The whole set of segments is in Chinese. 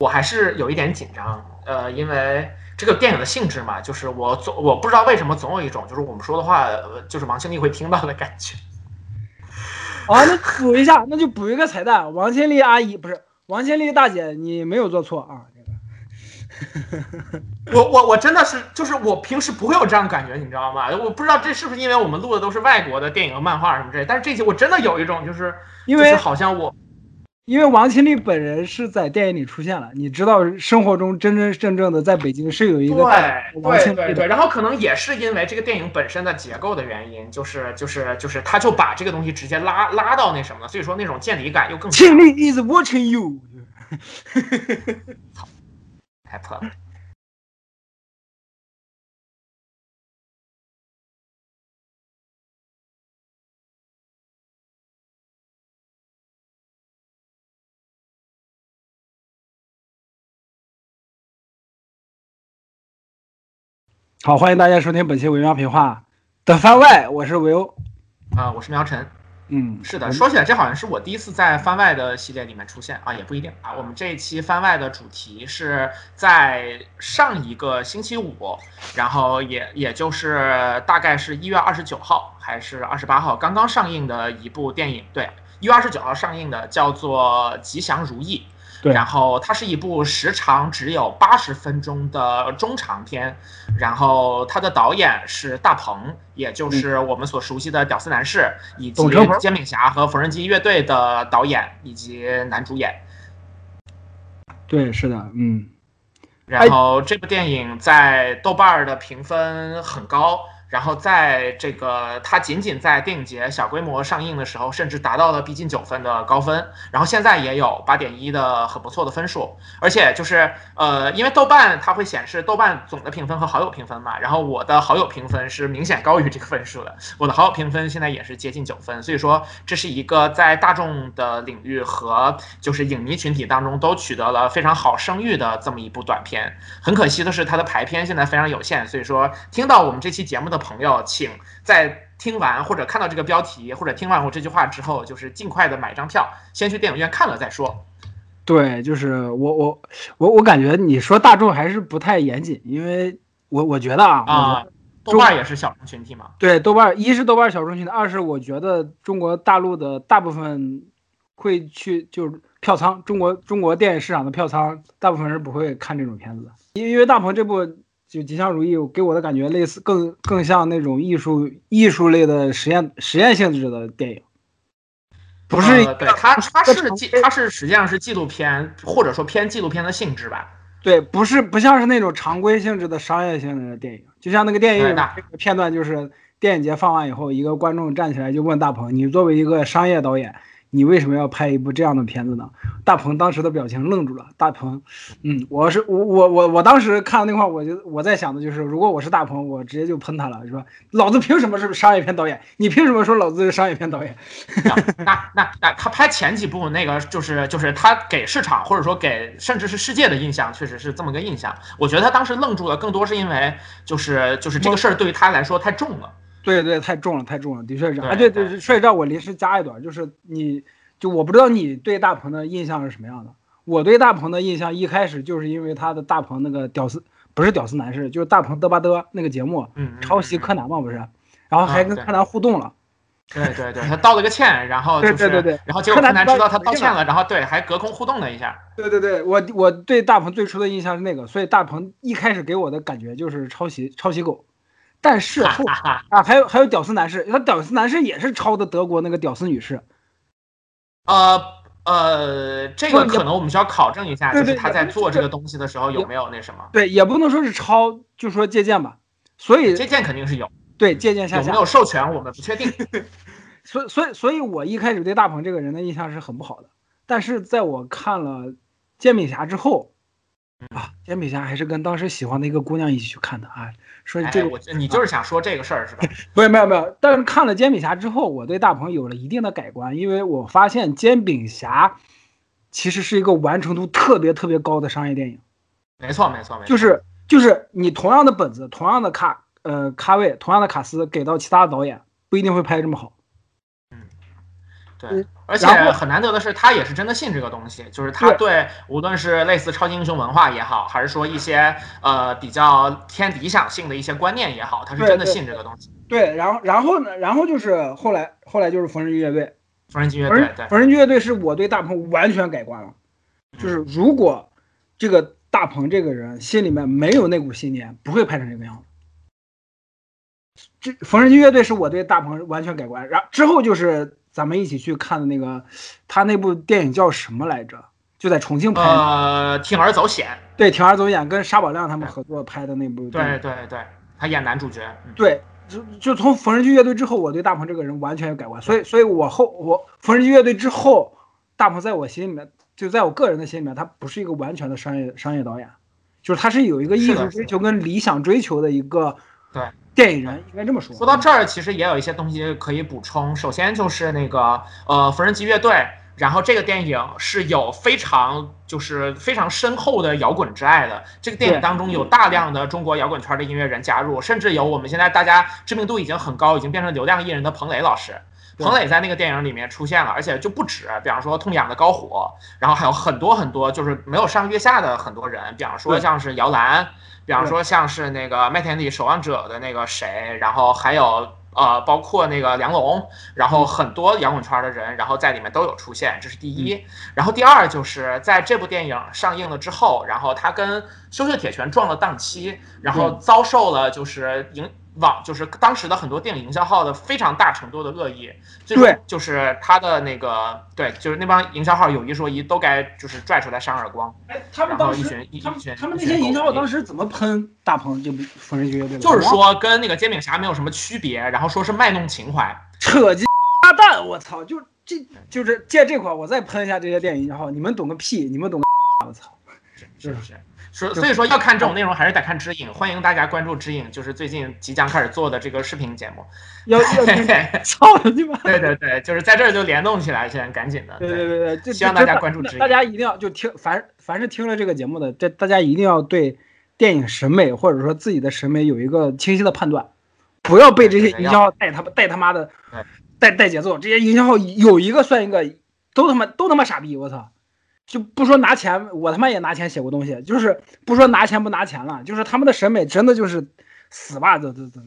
我还是有一点紧张，呃，因为这个电影的性质嘛，就是我总我不知道为什么总有一种就是我们说的话，呃就是王心丽会听到的感觉。啊，那补一下，那就补一个彩蛋，王千丽阿姨不是王千丽大姐，你没有做错啊。我我我真的是，就是我平时不会有这样的感觉，你知道吗？我不知道这是不是因为我们录的都是外国的电影和、漫画什么之类，但是这些我真的有一种就是，因为好像我。因为王庆丽本人是在电影里出现了，你知道生活中真真正正的在北京是有一个对对对对，然后可能也是因为这个电影本身的结构的原因，就是就是就是他就把这个东西直接拉拉到那什么了，所以说那种见底感又更强。清丽 is watching you，操，太破了。好，欢迎大家收听本期维喵评话的番外，我是维欧，啊，我是苗晨。嗯，是的，说起来，这好像是我第一次在番外的系列里面出现啊，也不一定啊。我们这一期番外的主题是在上一个星期五，然后也也就是大概是一月二十九号还是二十八号刚刚上映的一部电影，对，一月二十九号上映的，叫做《吉祥如意》。对，然后它是一部时长只有八十分钟的中长片，然后它的导演是大鹏，也就是我们所熟悉的《屌丝男士》以及《煎饼侠》和缝纫机乐队的导演以及男主演。对，是的，嗯。然后这部电影在豆瓣的评分很高。然后在这个，它仅仅在电影节小规模上映的时候，甚至达到了逼近九分的高分。然后现在也有八点一的很不错的分数，而且就是呃，因为豆瓣它会显示豆瓣总的评分和好友评分嘛。然后我的好友评分是明显高于这个分数的，我的好友评分现在也是接近九分。所以说这是一个在大众的领域和就是影迷群体当中都取得了非常好声誉的这么一部短片。很可惜的是，它的排片现在非常有限，所以说听到我们这期节目的。朋友，请在听完或者看到这个标题或者听完我这句话之后，就是尽快的买张票，先去电影院看了再说。对，就是我我我我感觉你说大众还是不太严谨，因为我我觉得啊，啊，豆瓣也是小众群体嘛。对，豆瓣一是豆瓣小众群体，二是我觉得中国大陆的大部分会去就是票仓，中国中国电影市场的票仓，大部分人不会看这种片子，因因为大鹏这部。就吉祥如意给我的感觉类似，更更像那种艺术艺术类的实验实验性质的电影，不是？对，它它是纪它是实际上是纪录片，或者说偏纪录片的性质吧？对，不是不像是那种常规性质的商业性质的电影，就像那个电影片段，就是电影节放完以后，一个观众站起来就问大鹏：“你作为一个商业导演。”你为什么要拍一部这样的片子呢？大鹏当时的表情愣住了。大鹏，嗯，我是我我我我当时看到那块，我就我在想的就是，如果我是大鹏，我直接就喷他了，说老子凭什么是商业片导演？你凭什么说老子是商业片导演？那那那他拍前几部那个就是就是他给市场或者说给甚至是世界的印象，确实是这么个印象。我觉得他当时愣住了，更多是因为就是就是这个事儿对于他来说太重了。对对，太重了，太重了，的确是。啊，对对，说起这，我临时加一段，就是你，就我不知道你对大鹏的印象是什么样的。我对大鹏的印象一开始就是因为他的大鹏那个屌丝，不是屌丝男士，就是大鹏嘚吧嘚那个节目，抄袭柯南嘛，不是？然后还跟柯南互动了。对对对，他道了个歉，然后就是，对对对，然后结果柯南知道他道歉了，然后对，还隔空互动了一下。对对对，我我对大鹏最初的印象是那个，所以大鹏一开始给我的感觉就是抄袭抄袭狗。但是后啊，还有还有屌丝男士，他屌丝男士也是抄的德国那个屌丝女士。呃呃，这个可能我们需要考证一下，就是他在做这个东西的时候有没有那什么？对，也不能说是抄，就说借鉴吧。所以借鉴肯定是有，对，借鉴下有没有授权我们不确定。所以所以所以我一开始对大鹏这个人的印象是很不好的，但是在我看了煎饼侠之后。啊，煎饼侠还是跟当时喜欢的一个姑娘一起去看的啊。说这我你就是想说这个事儿是吧？不 是没有没有，但是看了煎饼侠之后，我对大鹏有了一定的改观，因为我发现煎饼侠其实是一个完成度特别特别高的商业电影。没错没错没错，就是就是你同样的本子、同样的卡呃咖位、同样的卡司给到其他导演，不一定会拍这么好。对，而且很难得的是，他也是真的信这个东西，就是他对无论是类似超级英雄文化也好，还是说一些呃比较偏理想性的一些观念也好，他是真的信这个东西。对，然后然后呢，然后就是后来后来就是缝纫机乐队，缝纫机乐队，对缝纫机乐队是我对大鹏完全改观了，就是如果这个大鹏这个人心里面没有那股信念，不会拍成这个样子。这缝纫机乐队是我对大鹏完全改观，然之后就是。咱们一起去看的那个，他那部电影叫什么来着？就在重庆拍的。呃，铤而走险。对，铤而走险，跟沙宝亮他们合作拍的那部。对对对，他演男主角。对，就就从缝纫机乐队之后，我对大鹏这个人完全有改观。所以，所以我后我缝纫机乐队之后，大鹏在我心里面，就在我个人的心里面，他不是一个完全的商业商业导演，就是他是有一个艺术追求跟理想追求的一个。对。电影人应该这么说。说到这儿，其实也有一些东西可以补充。首先就是那个呃，缝纫机乐队，然后这个电影是有非常就是非常深厚的摇滚之爱的。这个电影当中有大量的中国摇滚圈的音乐人加入，甚至有我们现在大家知名度已经很高，已经变成流量艺人的彭磊老师。彭磊在那个电影里面出现了，而且就不止，比方说痛仰的高火，然后还有很多很多就是没有上月下的很多人，比方说像是摇篮。比方说像是那个麦田里守望者的那个谁，然后还有呃，包括那个梁龙，然后很多摇滚圈的人，然后在里面都有出现，这是第一。然后第二就是在这部电影上映了之后，然后他跟羞羞铁拳撞了档期，然后遭受了就是影。网就是当时的很多电影营销号的非常大程度的恶意，对，就是他的那个对，就是那帮营销号有一说一，都该就是拽出来扇耳光。哎，他们当时他们他们那些营销号当时怎么喷大鹏这部缝纫机乐队？就是说跟那个煎饼侠没有什么区别，然后说是卖弄情怀，扯鸡巴蛋！我操，就这就是借这块我再喷一下这些电影营销号，你们懂个屁！你们懂个，我操，是不是？所所以说要看这种内容还是得看知影，欢迎大家关注知影，就是最近即将开始做的这个视频节目。要 要操你妈！对对对，就是在这儿就联动起来，现在赶紧的。对对对对，希望大家关注知影。大家一定要就听，凡凡是听了这个节目的，这大家一定要对电影审美或者说自己的审美有一个清晰的判断，不要被这些营销号带他妈带他妈的带带节奏。这些营销号有一个算一个，都他妈都他妈傻逼！我操！就不说拿钱，我他妈也拿钱写过东西，就是不说拿钱不拿钱了，就是他们的审美真的就是死吧，这这这。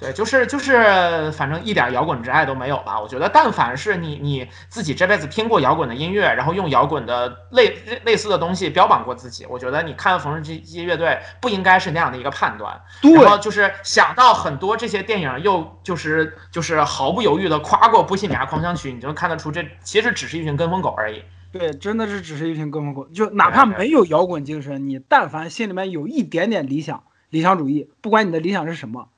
对，就是就是，反正一点摇滚之爱都没有吧。我觉得，但凡是你你自己这辈子听过摇滚的音乐，然后用摇滚的类类似的东西标榜过自己，我觉得你看缝纫机乐队不应该是那样的一个判断。然后就是想到很多这些电影，又就是就是毫不犹豫的夸过《波西米亚狂想曲》，你就看得出这其实只是一群跟风狗而已。对，真的是只是一群跟风狗，就哪怕没有摇滚精神，你但凡心里面有一点点理想、理想主义，不管你的理想是什么。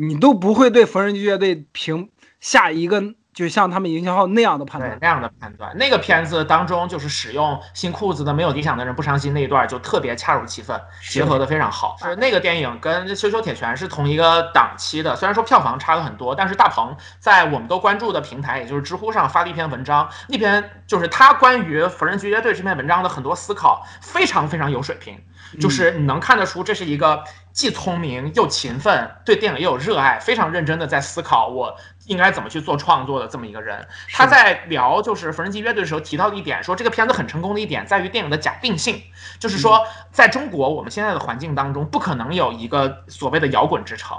你都不会对缝纫机乐队评下一个，就像他们营销号那样的判断，那样的判断。那个片子当中就是使用新裤子的没有理想的人不伤心那一段，就特别恰如其分，结合的非常好。是那个电影跟羞羞铁拳是同一个档期的，虽然说票房差了很多，但是大鹏在我们都关注的平台，也就是知乎上发了一篇文章，那篇就是他关于缝纫机乐队这篇文章的很多思考，非常非常有水平，就是你能看得出这是一个。既聪明又勤奋，对电影也有热爱，非常认真的在思考我应该怎么去做创作的这么一个人。他在聊就是缝纫机乐队的时候提到的一点，说这个片子很成功的一点在于电影的假定性，就是说在中国我们现在的环境当中，不可能有一个所谓的摇滚之城。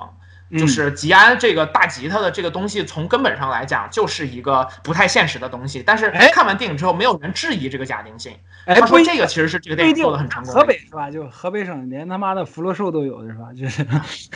就是吉安这个大吉他的这个东西，从根本上来讲就是一个不太现实的东西。但是看完电影之后，没有人质疑这个假定性。他说这个其实是这个电影做的很成功。河北是吧？就河北省连他妈的福禄寿都有是吧？就是，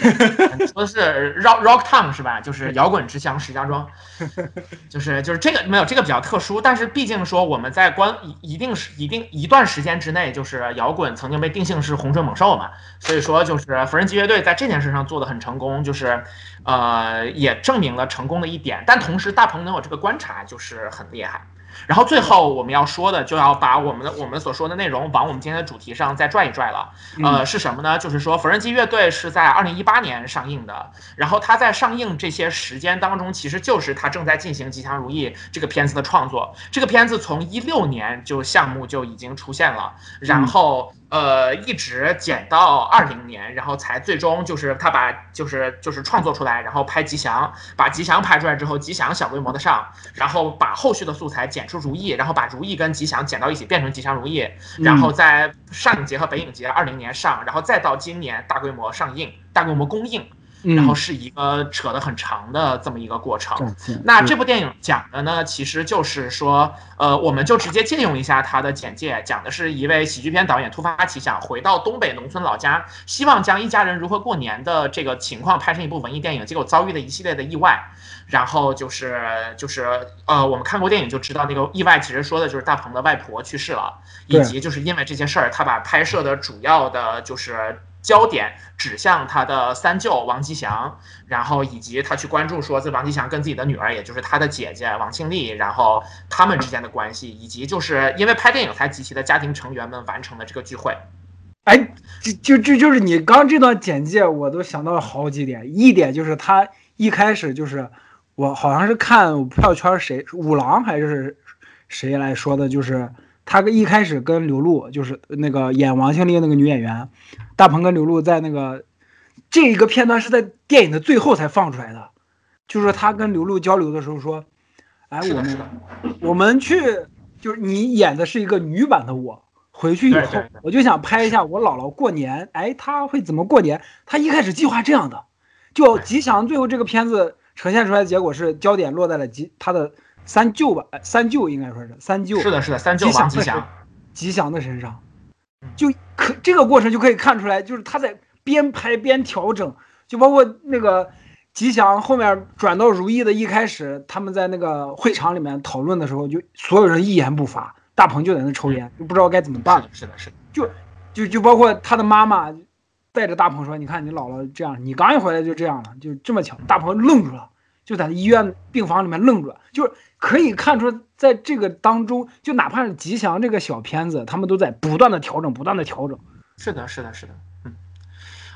说是 rock rock town 是吧？就是摇滚之乡石家庄。就是就是这个没有这个比较特殊，但是毕竟说我们在关一一定是一定一段时间之内，就是摇滚曾经被定性是洪水猛兽嘛。所以说就是缝纫机乐队在这件事上做的很成功，就是。是，呃，也证明了成功的一点，但同时大鹏能有这个观察就是很厉害。然后最后我们要说的，就要把我们的我们所说的内容往我们今天的主题上再拽一拽了。呃，是什么呢？就是说缝纫机乐队是在二零一八年上映的，然后它在上映这些时间当中，其实就是它正在进行《吉祥如意》这个片子的创作。这个片子从一六年就项目就已经出现了，然后。呃，一直剪到二零年，然后才最终就是他把就是就是创作出来，然后拍吉祥，把吉祥拍出来之后，吉祥小规模的上，然后把后续的素材剪出如意，然后把如意跟吉祥剪到一起变成吉祥如意，然后在上影节和北影节二零年上，然后再到今年大规模上映、大规模公映。然后是一个扯得很长的这么一个过程。那这部电影讲的呢，其实就是说，呃，我们就直接借用一下它的简介，讲的是一位喜剧片导演突发奇想，回到东北农村老家，希望将一家人如何过年的这个情况拍成一部文艺电影，结果遭遇了一系列的意外。然后就是就是呃，我们看过电影就知道，那个意外其实说的就是大鹏的外婆去世了，以及就是因为这些事儿，他把拍摄的主要的就是。焦点指向他的三舅王吉祥，然后以及他去关注说这王吉祥跟自己的女儿，也就是他的姐姐王庆丽，然后他们之间的关系，以及就是因为拍电影才集齐的家庭成员们完成的这个聚会。哎，就就就就是你刚这段简介，我都想到了好几点。一点就是他一开始就是我好像是看票圈谁五郎还是谁来说的，就是。他一开始跟刘露，就是那个演王庆丽那个女演员，大鹏跟刘露在那个这一个片段是在电影的最后才放出来的，就是他跟刘露交流的时候说：“哎，我们我们去，就是你演的是一个女版的我，回去以后我就想拍一下我姥姥过年，哎，她会怎么过年？他一开始计划这样的，就吉祥最后这个片子呈现出来的结果是焦点落在了吉他的。”三舅吧，三舅应该说是三舅，是的，是的，三舅王吉祥，吉祥。的身上，就可这个过程就可以看出来，就是他在边拍边调整，就包括那个吉祥后面转到如意的一开始，他们在那个会场里面讨论的时候，就所有人一言不发，大鹏就在那抽烟，就不知道该怎么办。是的，是的，就就就包括他的妈妈带着大鹏说：“你看你姥姥这样，你刚一回来就这样了，就这么巧。”大鹏愣住了，就在医院病房里面愣着，就是。可以看出，在这个当中，就哪怕是吉祥这个小片子，他们都在不断的调整，不断的调整。是的，是的，是的。嗯，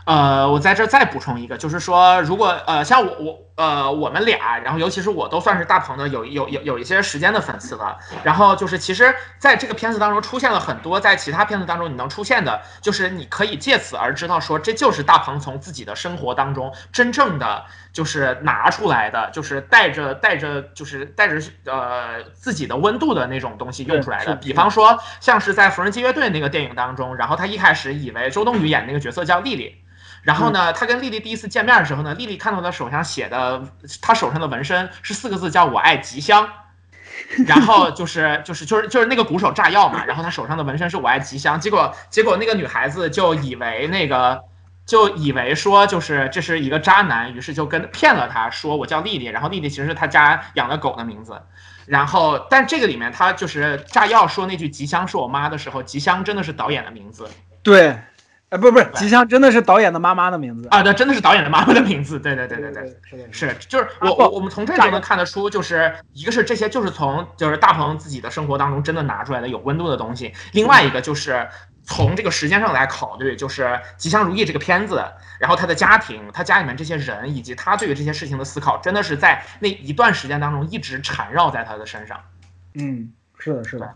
呃，我在这再补充一个，就是说，如果呃，像我我。呃，我们俩，然后尤其是我都算是大鹏的有有有有一些时间的粉丝了。然后就是，其实在这个片子当中出现了很多在其他片子当中你能出现的，就是你可以借此而知道说，这就是大鹏从自己的生活当中真正的就是拿出来的，就是带着带着就是带着呃自己的温度的那种东西用出来的。比方说，像是在《缝纫机乐队》那个电影当中，然后他一开始以为周冬雨演那个角色叫丽丽。然后呢，他跟丽丽第一次见面的时候呢，丽丽看到他手上写的，他手上的纹身是四个字，叫我爱吉祥。然后 就是就是就是就是那个鼓手炸药嘛，然后他手上的纹身是我爱吉祥。结果结果那个女孩子就以为那个就以为说就是这是一个渣男，于是就跟骗了他说我叫丽丽，然后丽丽其实是他家养的狗的名字。然后但这个里面他就是炸药说那句吉祥是我妈的时候，吉祥真的是导演的名字。对。哎，不不是，吉祥真的是导演的妈妈的名字啊！对，真的是导演的妈妈的名字。对对对对对，是就是我我我们从这就能看得出，就是一个是这些就是从就是大鹏自己的生活当中真的拿出来的有温度的东西，另外一个就是从这个时间上来考虑，就是《吉祥如意》这个片子，然后他的家庭，他家里面这些人，以及他对于这些事情的思考，真的是在那一段时间当中一直缠绕在他的身上。嗯，是的，是的。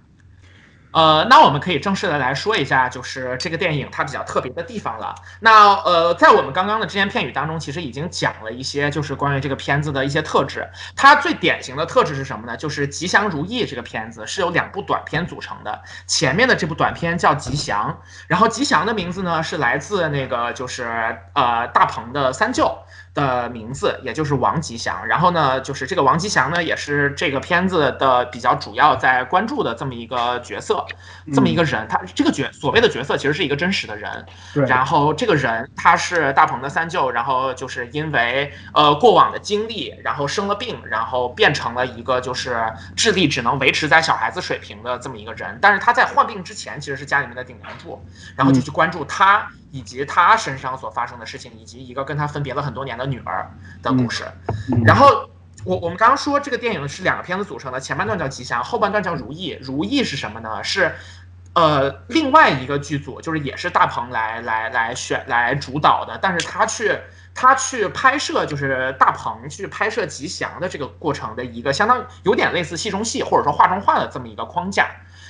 呃，那我们可以正式的来说一下，就是这个电影它比较特别的地方了。那呃，在我们刚刚的只言片语当中，其实已经讲了一些，就是关于这个片子的一些特质。它最典型的特质是什么呢？就是《吉祥如意》这个片子是由两部短片组成的。前面的这部短片叫《吉祥》，然后《吉祥》的名字呢是来自那个就是呃大鹏的三舅。的名字，也就是王吉祥。然后呢，就是这个王吉祥呢，也是这个片子的比较主要在关注的这么一个角色，这么一个人。他这个角所谓的角色，其实是一个真实的人。然后这个人他是大鹏的三舅，然后就是因为呃过往的经历，然后生了病，然后变成了一个就是智力只能维持在小孩子水平的这么一个人。但是他在患病之前，其实是家里面的顶梁柱。然后就去关注他。以及他身上所发生的事情，以及一个跟他分别了很多年的女儿的故事。然后我我们刚刚说这个电影是两个片子组成的，前半段叫吉祥，后半段叫如意。如意是什么呢？是呃另外一个剧组，就是也是大鹏来来来选来主导的，但是他去他去拍摄，就是大鹏去拍摄吉祥的这个过程的一个相当有点类似戏中戏或者说画中画的这么一个框架。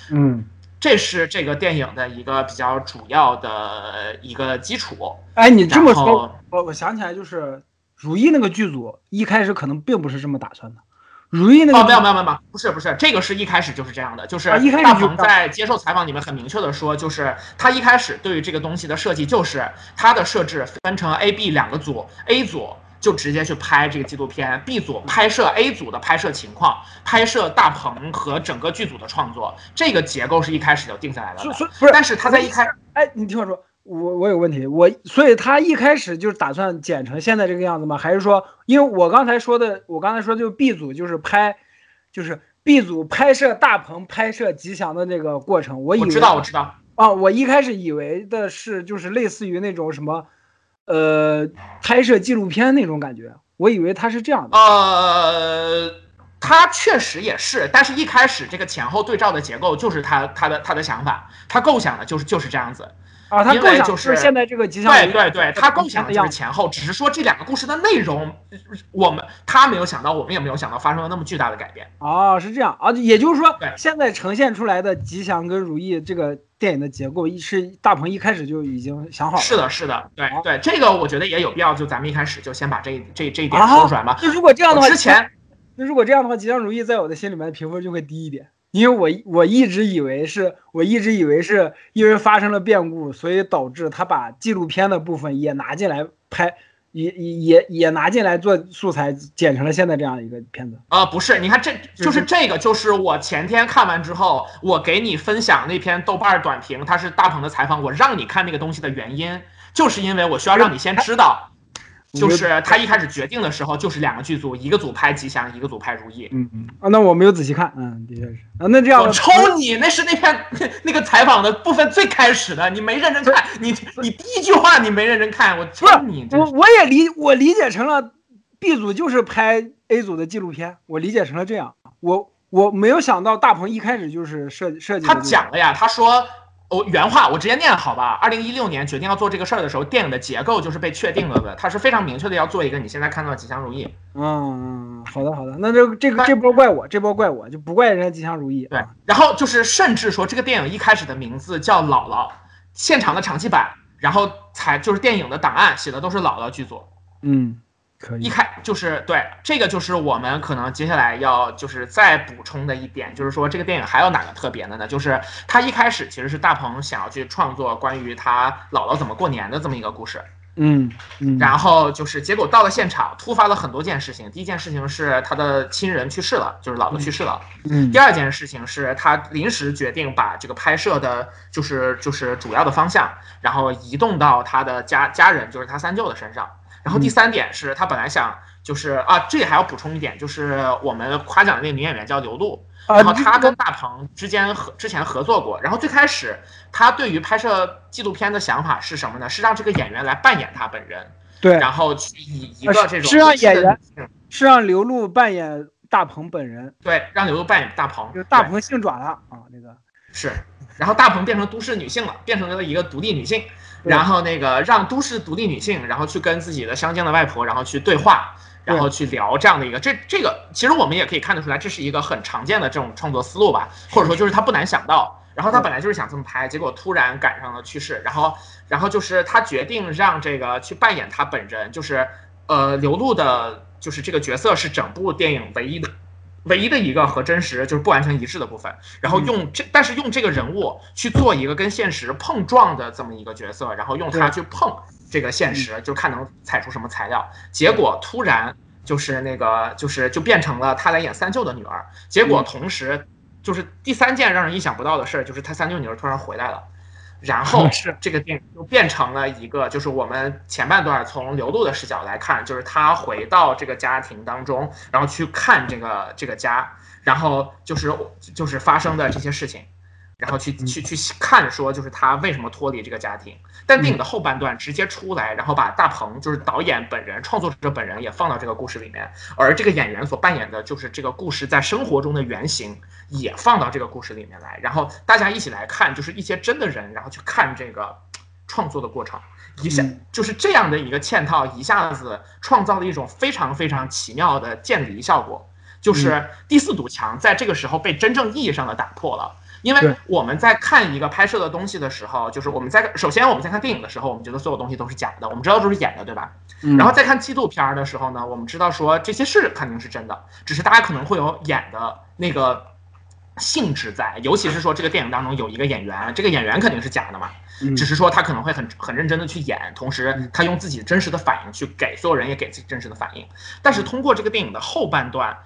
嗯。这是这个电影的一个比较主要的一个基础。哎，你这么说，我我想起来，就是《如懿》那个剧组一开始可能并不是这么打算的。如懿那个哦，没有没有没有，不是不是，这个是一开始就是这样的，就是大鹏在接受采访里面很明确的说，就是他一开始对于这个东西的设计，就是他的设置分成 A、B 两个组，A 组就直接去拍这个纪录片，B 组拍摄 A 组的拍摄情况，拍摄大鹏和整个剧组的创作，这个结构是一开始就定下来了的。不是，但是他在一开，哎，你听我说。我我有问题，我所以他一开始就是打算剪成现在这个样子吗？还是说，因为我刚才说的，我刚才说就是 B 组就是拍，就是 B 组拍摄大鹏拍摄吉祥的那个过程，我以为知道我知道啊，我一开始以为的是就是类似于那种什么，呃，拍摄纪录片那种感觉，我以为他是这样的。呃，他确实也是，但是一开始这个前后对照的结构就是他他的他的想法，他构想的就是就是这样子。啊，他构想就是现在这个吉祥对对对，他构想的就是前后，只是说这两个故事的内容，我们他没有想到，我们也没有想到发生了那么巨大的改变。哦，是这样啊，也就是说，现在呈现出来的吉祥跟如意这个电影的结构，是大鹏一开始就已经想好了。是的，是的，对对，这个我觉得也有必要，就咱们一开始就先把这这这一点说出来嘛。那如果这样的话，之前那如果这样的话，吉祥如意在我的心里面评分就会低一点。因为我我一直以为是，我一直以为是因为发生了变故，所以导致他把纪录片的部分也拿进来拍，也也也也拿进来做素材，剪成了现在这样一个片子。啊，不是，你看这就是这个，就是我前天看完之后，我给你分享那篇豆瓣短评，它是大鹏的采访，我让你看那个东西的原因，就是因为我需要让你先知道。就是他一开始决定的时候，就是两个剧组，一个组拍吉祥，一个组拍如意。嗯嗯啊，那我没有仔细看，嗯，的确是啊。那这样我抽你，那是那篇 那个采访的部分最开始的，你没认真看，你你第一句话你没认真看，我抽你。我我也理我理解成了 B 组就是拍 A 组的纪录片，我理解成了这样。我我没有想到大鹏一开始就是设设计。他讲了呀，他说。我原话我直接念好吧。二零一六年决定要做这个事儿的时候，电影的结构就是被确定了的，它是非常明确的要做一个你现在看到的吉祥如意。嗯，好的好的，那这这个这波怪我，这波怪我就不怪人家吉祥如意。对，然后就是甚至说这个电影一开始的名字叫姥姥，现场的场记版，然后才就是电影的档案写的都是姥姥剧组。嗯。一开就是对这个就是我们可能接下来要就是再补充的一点，就是说这个电影还有哪个特别的呢？就是他一开始其实是大鹏想要去创作关于他姥姥怎么过年的这么一个故事，嗯嗯，然后就是结果到了现场，突发了很多件事情。第一件事情是他的亲人去世了，就是姥姥去世了。嗯。第二件事情是他临时决定把这个拍摄的，就是就是主要的方向，然后移动到他的家家人，就是他三舅的身上。然后第三点是他本来想就是啊，这里还要补充一点，就是我们夸奖的那个女演员叫刘露，然后她跟大鹏之间合之前合作过，然后最开始他对于拍摄纪录片的想法是什么呢？是让这个演员来扮演他本人，对，然后去以一个这种是让演员是让刘露扮演大鹏本人，对，让刘露扮演大鹏，就大鹏性转了啊，那个。是，然后大鹏变成都市女性了，变成了一个独立女性。然后那个让都市独立女性，然后去跟自己的乡间的外婆，然后去对话，然后去聊这样的一个，这这个其实我们也可以看得出来，这是一个很常见的这种创作思路吧，或者说就是他不难想到，然后他本来就是想这么拍，结果突然赶上了去世，然后然后就是他决定让这个去扮演他本人，就是呃刘露的，就是这个角色是整部电影唯一的。唯一的一个和真实就是不完全一致的部分，然后用这，但是用这个人物去做一个跟现实碰撞的这么一个角色，然后用它去碰这个现实，就看能踩出什么材料。结果突然就是那个，就是就变成了他来演三舅的女儿。结果同时就是第三件让人意想不到的事儿，就是他三舅女儿突然回来了。然后是这个电影就变成了一个，就是我们前半段从刘露的视角来看，就是他回到这个家庭当中，然后去看这个这个家，然后就是就是发生的这些事情。然后去去去看，说就是他为什么脱离这个家庭。但电影的后半段直接出来，然后把大鹏就是导演本人、创作者本人也放到这个故事里面，而这个演员所扮演的就是这个故事在生活中的原型也放到这个故事里面来。然后大家一起来看，就是一些真的人，然后去看这个创作的过程，一下就是这样的一个嵌套，一下子创造了一种非常非常奇妙的渐离效果，就是第四堵墙在这个时候被真正意义上的打破了。因为我们在看一个拍摄的东西的时候，就是我们在首先我们在看电影的时候，我们觉得所有东西都是假的，我们知道都是演的，对吧？然后再看纪录片的时候呢，我们知道说这些是肯定是真的，只是大家可能会有演的那个性质在，尤其是说这个电影当中有一个演员，这个演员肯定是假的嘛，只是说他可能会很很认真的去演，同时他用自己真实的反应去给所有人也给自己真实的反应，但是通过这个电影的后半段。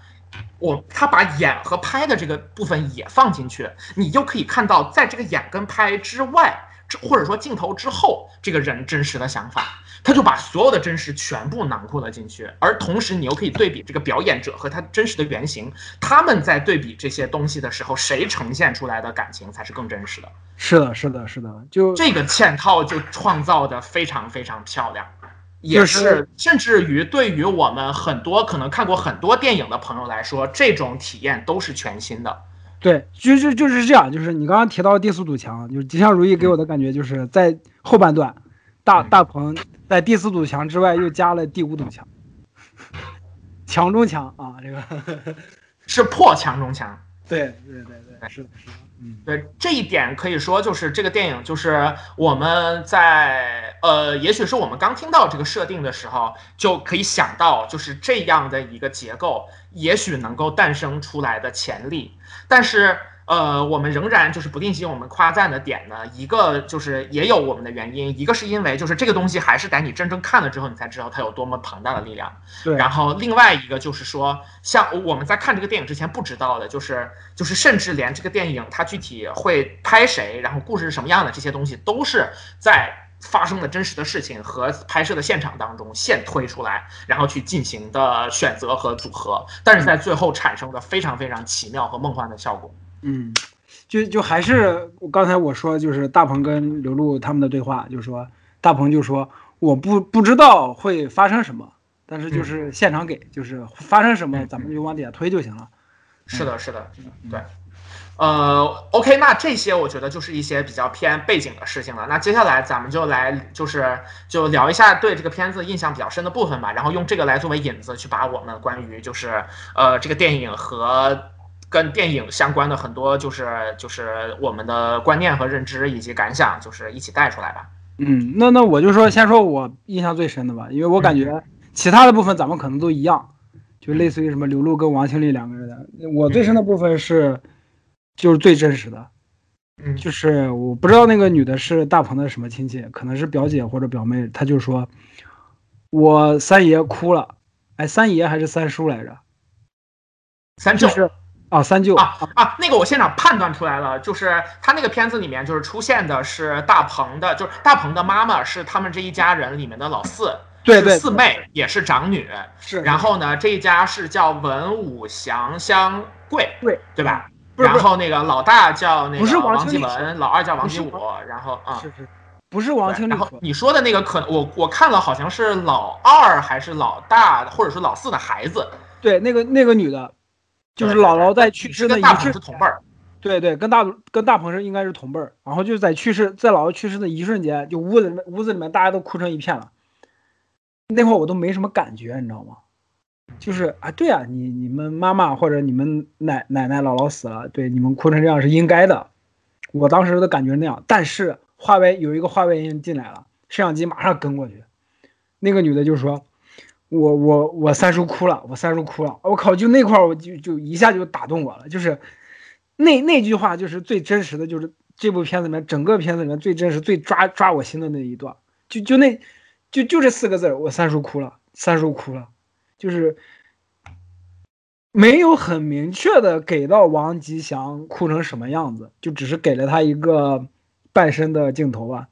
我他把演和拍的这个部分也放进去，你就可以看到，在这个演跟拍之外，或者说镜头之后，这个人真实的想法，他就把所有的真实全部囊括了进去。而同时，你又可以对比这个表演者和他真实的原型，他们在对比这些东西的时候，谁呈现出来的感情才是更真实的？是的，是的，是的，就这个嵌套就创造的非常非常漂亮。也是，甚至于对于我们很多可能看过很多电影的朋友来说，这种体验都是全新的。对，就就就是这样。就是你刚刚提到第四堵墙，就是吉祥如意给我的感觉，就是在后半段，大大鹏在第四堵墙之外又加了第五堵墙，墙中墙啊，这个是破墙中墙。对对对对，是的，是的。嗯，对这一点可以说，就是这个电影，就是我们在呃，也许是我们刚听到这个设定的时候，就可以想到，就是这样的一个结构，也许能够诞生出来的潜力，但是。呃，我们仍然就是不定期我们夸赞的点呢，一个就是也有我们的原因，一个是因为就是这个东西还是得你真正看了之后，你才知道它有多么庞大的力量。对。然后另外一个就是说，像我们在看这个电影之前不知道的，就是就是甚至连这个电影它具体会拍谁，然后故事是什么样的这些东西，都是在发生的真实的事情和拍摄的现场当中现推出来，然后去进行的选择和组合，但是在最后产生的非常非常奇妙和梦幻的效果。嗯，就就还是刚才我说，就是大鹏跟刘璐他们的对话，就是说大鹏就说我不不知道会发生什么，但是就是现场给，就是发生什么咱们就往底下推就行了。是的，是的，对。呃，OK，那这些我觉得就是一些比较偏背景的事情了。那接下来咱们就来就是就聊一下对这个片子印象比较深的部分吧，然后用这个来作为引子，去把我们关于就是呃这个电影和。跟电影相关的很多，就是就是我们的观念和认知以及感想，就是一起带出来吧。嗯，那那我就说，先说我印象最深的吧，因为我感觉其他的部分咱们可能都一样，就类似于什么刘璐跟王庆丽两个人的。我最深的部分是，就是最真实的，就是我不知道那个女的是大鹏的什么亲戚，可能是表姐或者表妹，她就说，我三爷哭了，哎，三爷还是三叔来着？三舅。啊，三舅啊啊，那个我现场判断出来了，就是他那个片子里面就是出现的是大鹏的，就是大鹏的妈妈是他们这一家人里面的老四，对对，四妹也是长女，是。然后呢，这一家是叫文武祥香贵，对对吧？然后那个老大叫那个王继文，老二叫王继武，然后啊，是是，不是王清丽。然后你说的那个可能我我看了好像是老二还是老大或者是老四的孩子，对，那个那个女的。就是姥姥在去世的一瞬，是同辈儿，对对，跟大跟大鹏是应该是同辈儿。然后就在去世，在姥姥去世的一瞬间，就屋子里面屋子里面大家都哭成一片了。那会儿我都没什么感觉，你知道吗？就是啊，对啊，你你们妈妈或者你们奶奶奶姥姥死了，对你们哭成这样是应该的。我当时的感觉那样，但是话外有一个话外音进来了，摄像机马上跟过去，那个女的就说。我我我三叔哭了，我三叔哭了，我靠！就那块儿，我就就一下就打动我了，就是那那句话，就是最真实的，就是这部片子里面整个片子里面最真实、最抓抓我心的那一段，就就那就就这四个字我三叔哭了，三叔哭了，就是没有很明确的给到王吉祥哭成什么样子，就只是给了他一个半身的镜头吧，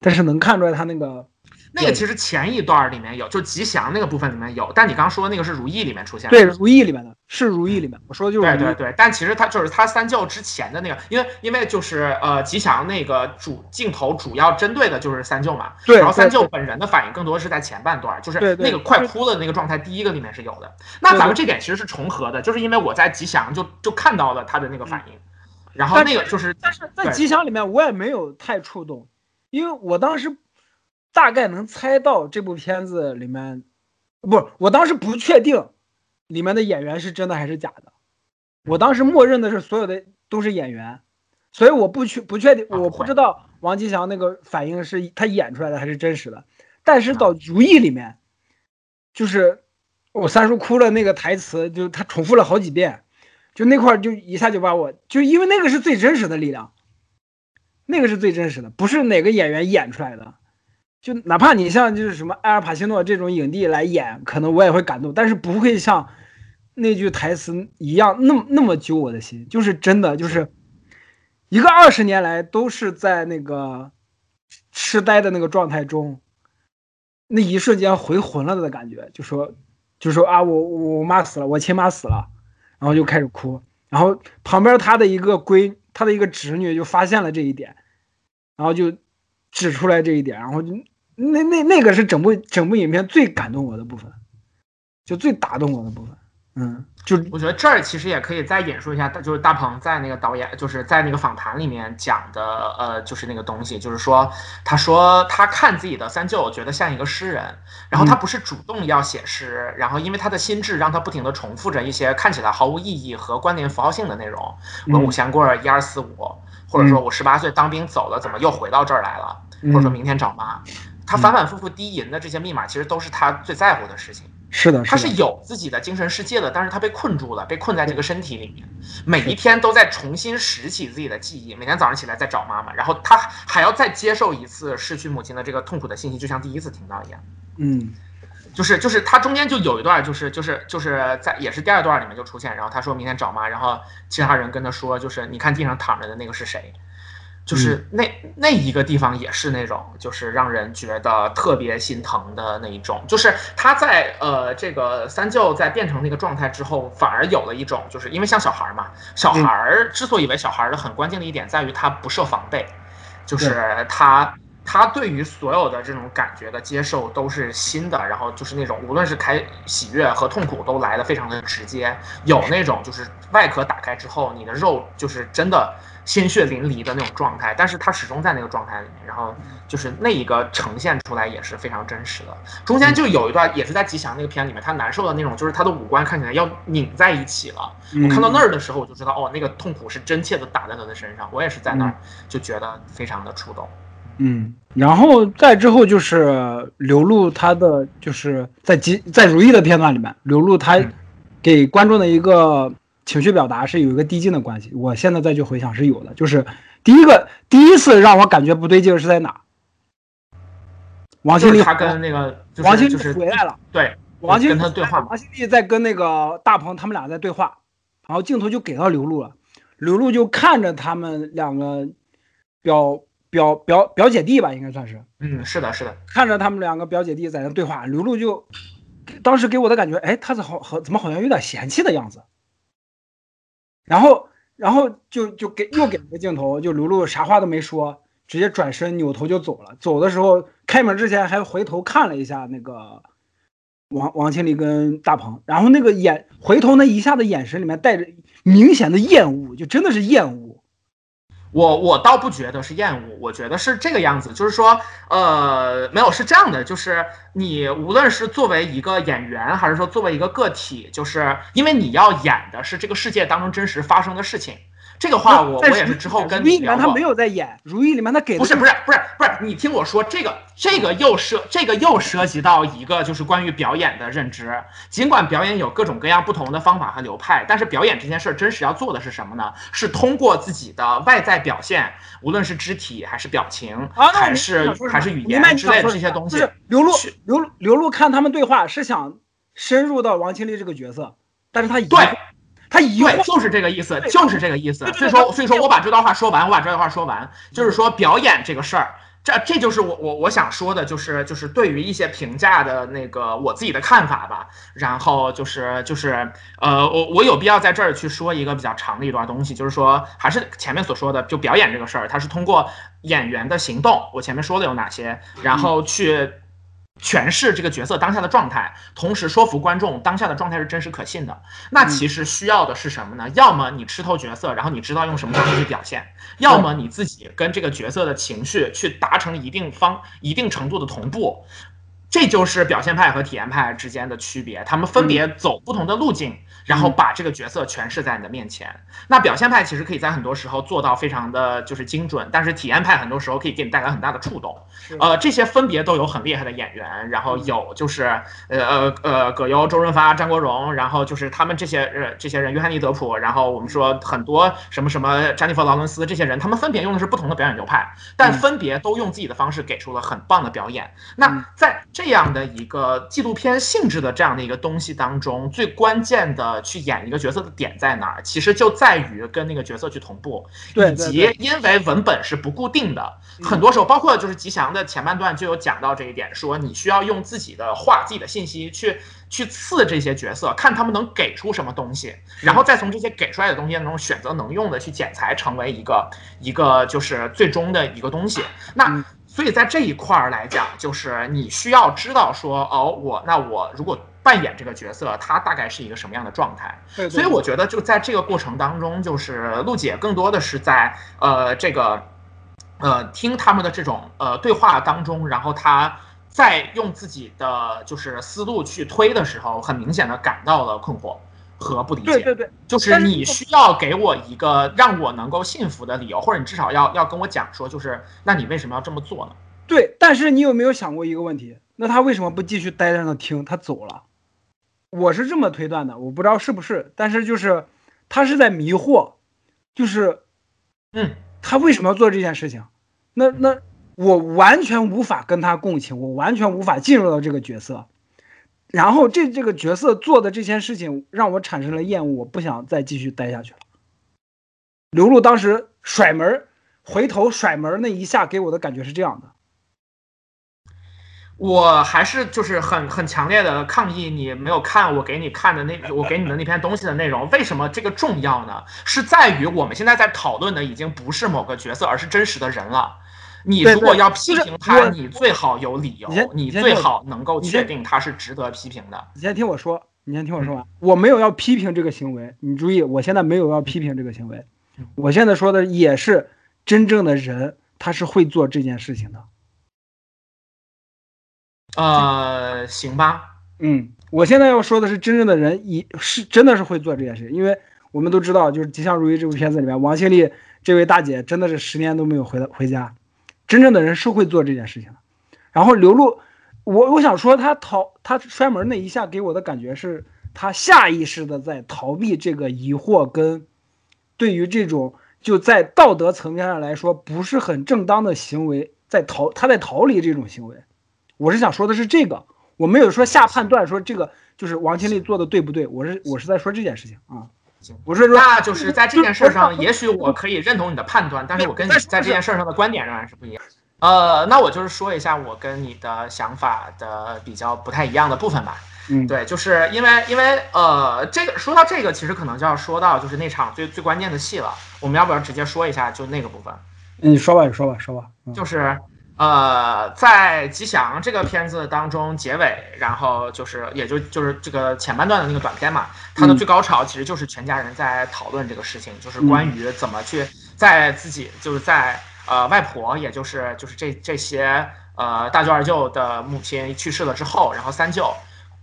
但是能看出来他那个。那个其实前一段里面有，就吉祥那个部分里面有，但你刚说那个是如意里面出现的。对，如意里面的是如意里面，我说的就是。对对对，但其实他就是他三舅之前的那个，因为因为就是呃吉祥那个主镜头主要针对的就是三舅嘛，对。然后三舅本人的反应更多是在前半段，就是那个快哭的那个状态，第一个里面是有的。那咱们这点其实是重合的，就是因为我在吉祥就就看到了他的那个反应，然后那个就是，但是在吉祥里面我也没有太触动，因为我当时。大概能猜到这部片子里面，不是我当时不确定里面的演员是真的还是假的，我当时默认的是所有的都是演员，所以我不确不确定，我不知道王吉祥那个反应是他演出来的还是真实的。但是到《如意》里面，就是我三叔哭了那个台词，就他重复了好几遍，就那块就一下就把我，就因为那个是最真实的力量，那个是最真实的，不是哪个演员演出来的。就哪怕你像就是什么埃尔帕西诺这种影帝来演，可能我也会感动，但是不会像那句台词一样那么那么揪我的心。就是真的，就是一个二十年来都是在那个痴呆的那个状态中。那一瞬间回魂了的感觉，就说，就说啊，我我妈死了，我亲妈死了，然后就开始哭，然后旁边他的一个闺，他的一个侄女就发现了这一点，然后就指出来这一点，然后就那那那个是整部整部影片最感动我的部分，就最打动我的部分。嗯，就我觉得这儿其实也可以再引述一下，就是大鹏在那个导演，就是在那个访谈里面讲的，呃，就是那个东西，就是说，他说他看自己的三舅，觉得像一个诗人，然后他不是主动要写诗，然后因为他的心智让他不停的重复着一些看起来毫无意义和关联符号性的内容，文武祥贵一二四五，或者说我十八岁当兵走了，怎么又回到这儿来了，或者说明天找妈，他反反复复低吟的这些密码，其实都是他最在乎的事情。是的，他是有自己的精神世界的，但是他被困住了，被困在这个身体里面，每一天都在重新拾起自己的记忆，每天早上起来再找妈妈，然后他还要再接受一次失去母亲的这个痛苦的信息，就像第一次听到一样。嗯，就是就是他中间就有一段，就是就是就是在也是第二段里面就出现，然后他说明天找妈，然后其他人跟他说，就是你看地上躺着的那个是谁？就是那那一个地方也是那种，就是让人觉得特别心疼的那一种。就是他在呃这个三舅在变成那个状态之后，反而有了一种，就是因为像小孩嘛，小孩儿之所以为小孩的很关键的一点在于他不设防备，就是他他对于所有的这种感觉的接受都是新的，然后就是那种无论是开喜悦和痛苦都来的非常的直接，有那种就是外壳打开之后，你的肉就是真的。鲜血淋漓的那种状态，但是他始终在那个状态里面，然后就是那一个呈现出来也是非常真实的。中间就有一段也是在吉祥那个片里面，他难受的那种，就是他的五官看起来要拧在一起了。我看到那儿的时候，我就知道哦，那个痛苦是真切的打在他的身上。我也是在那儿就觉得非常的触动。嗯，然后再之后就是刘露，他的就是在吉在如意的片段里面，刘露他给观众的一个。情绪表达是有一个递进的关系，我现在再去回想是有的。就是第一个第一次让我感觉不对劲是在哪？王心凌他跟那个王心凌回来了，对，王心凌跟他对话，王心凌在跟那个大鹏他们俩在对话，然后镜头就给到刘露了，刘露就看着他们两个表表表表姐弟吧，应该算是，嗯，是的，是的，看着他们两个表姐弟在那对话，刘露就当时给我的感觉，哎，他是好好怎么好像有点嫌弃的样子。然后，然后就就给又给了个镜头，就卢璐啥话都没说，直接转身扭头就走了。走的时候，开门之前还回头看了一下那个王王千里跟大鹏，然后那个眼回头那一下子眼神里面带着明显的厌恶，就真的是厌恶。我我倒不觉得是厌恶，我觉得是这个样子，就是说，呃，没有是这样的，就是你无论是作为一个演员，还是说作为一个个体，就是因为你要演的是这个世界当中真实发生的事情。这个话我我也是之后跟如懿里面他没有在演，如懿里面他给不是不是不是不是，你听我说这个这个又涉这个又涉及到一个就是关于表演的认知。尽管表演有各种各样不同的方法和流派，但是表演这件事儿真实要做的是什么呢？是通过自己的外在表现，无论是肢体还是表情，还是还是语言之类的这些东西。刘露刘刘露看他们对话是想深入到王清丽这个角色，但是他对。他以为就是这个意思，就是这个意思。所以说，所以说我把这段话说完，我把这段话说完，就是说表演这个事儿，这这就是我我我想说的，就是就是对于一些评价的那个我自己的看法吧。然后就是就是呃，我我有必要在这儿去说一个比较长的一段东西，就是说还是前面所说的，就表演这个事儿，它是通过演员的行动，我前面说的有哪些，然后去。诠释这个角色当下的状态，同时说服观众当下的状态是真实可信的。那其实需要的是什么呢？要么你吃透角色，然后你知道用什么方式去表现；要么你自己跟这个角色的情绪去达成一定方一定程度的同步。这就是表现派和体验派之间的区别，他们分别走不同的路径。然后把这个角色诠释在你的面前。那表现派其实可以在很多时候做到非常的就是精准，但是体验派很多时候可以给你带来很大的触动。呃，这些分别都有很厉害的演员，然后有就是呃呃呃葛优、周润发、张国荣，然后就是他们这些呃这些人，约翰尼·德普，然后我们说很多什么什么詹妮弗·劳伦斯这些人，他们分别用的是不同的表演流派，但分别都用自己的方式给出了很棒的表演。那在这样的一个纪录片性质的这样的一个东西当中，最关键的。去演一个角色的点在哪儿？其实就在于跟那个角色去同步，以及因为文本是不固定的，很多时候包括就是吉祥的前半段就有讲到这一点，说你需要用自己的话、自己的信息去去刺这些角色，看他们能给出什么东西，然后再从这些给出来的东西当中选择能用的去剪裁，成为一个一个就是最终的一个东西。那所以在这一块儿来讲，就是你需要知道说，哦，我那我如果。扮演这个角色，他大概是一个什么样的状态？所以我觉得就在这个过程当中，就是陆姐更多的是在呃这个呃听他们的这种呃对话当中，然后他在用自己的就是思路去推的时候，很明显的感到了困惑和不理解。对对对，就是你需要给我一个让我能够信服的理由，或者你至少要要跟我讲说，就是那你为什么要这么做呢？对，但是你有没有想过一个问题？那他为什么不继续待在那听？他走了。我是这么推断的，我不知道是不是，但是就是他是在迷惑，就是，嗯，他为什么要做这件事情？那那我完全无法跟他共情，我完全无法进入到这个角色，然后这这个角色做的这件事情让我产生了厌恶，我不想再继续待下去了。刘露当时甩门回头甩门那一下给我的感觉是这样的。我还是就是很很强烈的抗议，你没有看我给你看的那 我给你的那篇东西的内容。为什么这个重要呢？是在于我们现在在讨论的已经不是某个角色，而是真实的人了。你如果要批评他，你最好有理由，你最好能够确定他是值得批评的。你先听我说，你先听我说完。我没有要批评这个行为，你注意，我现在没有要批评这个行为。我现在说的也是真正的人，他是会做这件事情的。呃，行吧，嗯，我现在要说的是真正的人，一是真的是会做这件事，因为我们都知道，就是《吉祥如意》这部片子里面，王心凌这位大姐真的是十年都没有回回家，真正的人是会做这件事情的。然后刘露，我我想说，他逃他摔门那一下给我的感觉是，他下意识的在逃避这个疑惑，跟对于这种就在道德层面上来说不是很正当的行为，在逃他在逃离这种行为。我是想说的是这个，我没有说下判断说这个就是王千利做的对不对，我是我是在说这件事情啊。我是说，那就是在这件事上，也许我可以认同你的判断，但是我跟你在这件事上的观点仍然是不一样。呃，那我就是说一下我跟你的想法的比较不太一样的部分吧。嗯，对，就是因为因为呃，这个说到这个，其实可能就要说到就是那场最最关键的戏了。我们要不要直接说一下就那个部分？你说吧，你说吧，说吧，就是。呃，在《吉祥》这个片子当中，结尾，然后就是，也就就是这个前半段的那个短片嘛，它的最高潮其实就是全家人在讨论这个事情，就是关于怎么去在自己就是在呃外婆，也就是就是这这些呃大舅二舅的母亲去世了之后，然后三舅，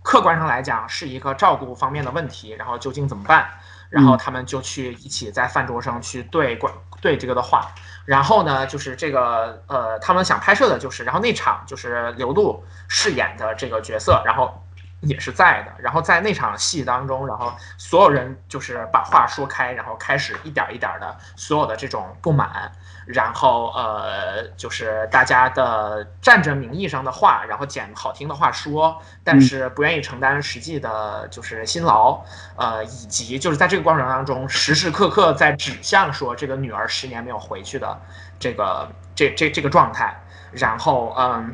客观上来讲是一个照顾方面的问题，然后究竟怎么办？然后他们就去一起在饭桌上去对关对这个的话。然后呢，就是这个，呃，他们想拍摄的就是，然后那场就是刘露饰演的这个角色，然后也是在的。然后在那场戏当中，然后所有人就是把话说开，然后开始一点一点的所有的这种不满。然后呃，就是大家的占着名义上的话，然后捡好听的话说，但是不愿意承担实际的，就是辛劳，呃，以及就是在这个过程当中，时时刻刻在指向说这个女儿十年没有回去的这个这这这个状态。然后嗯，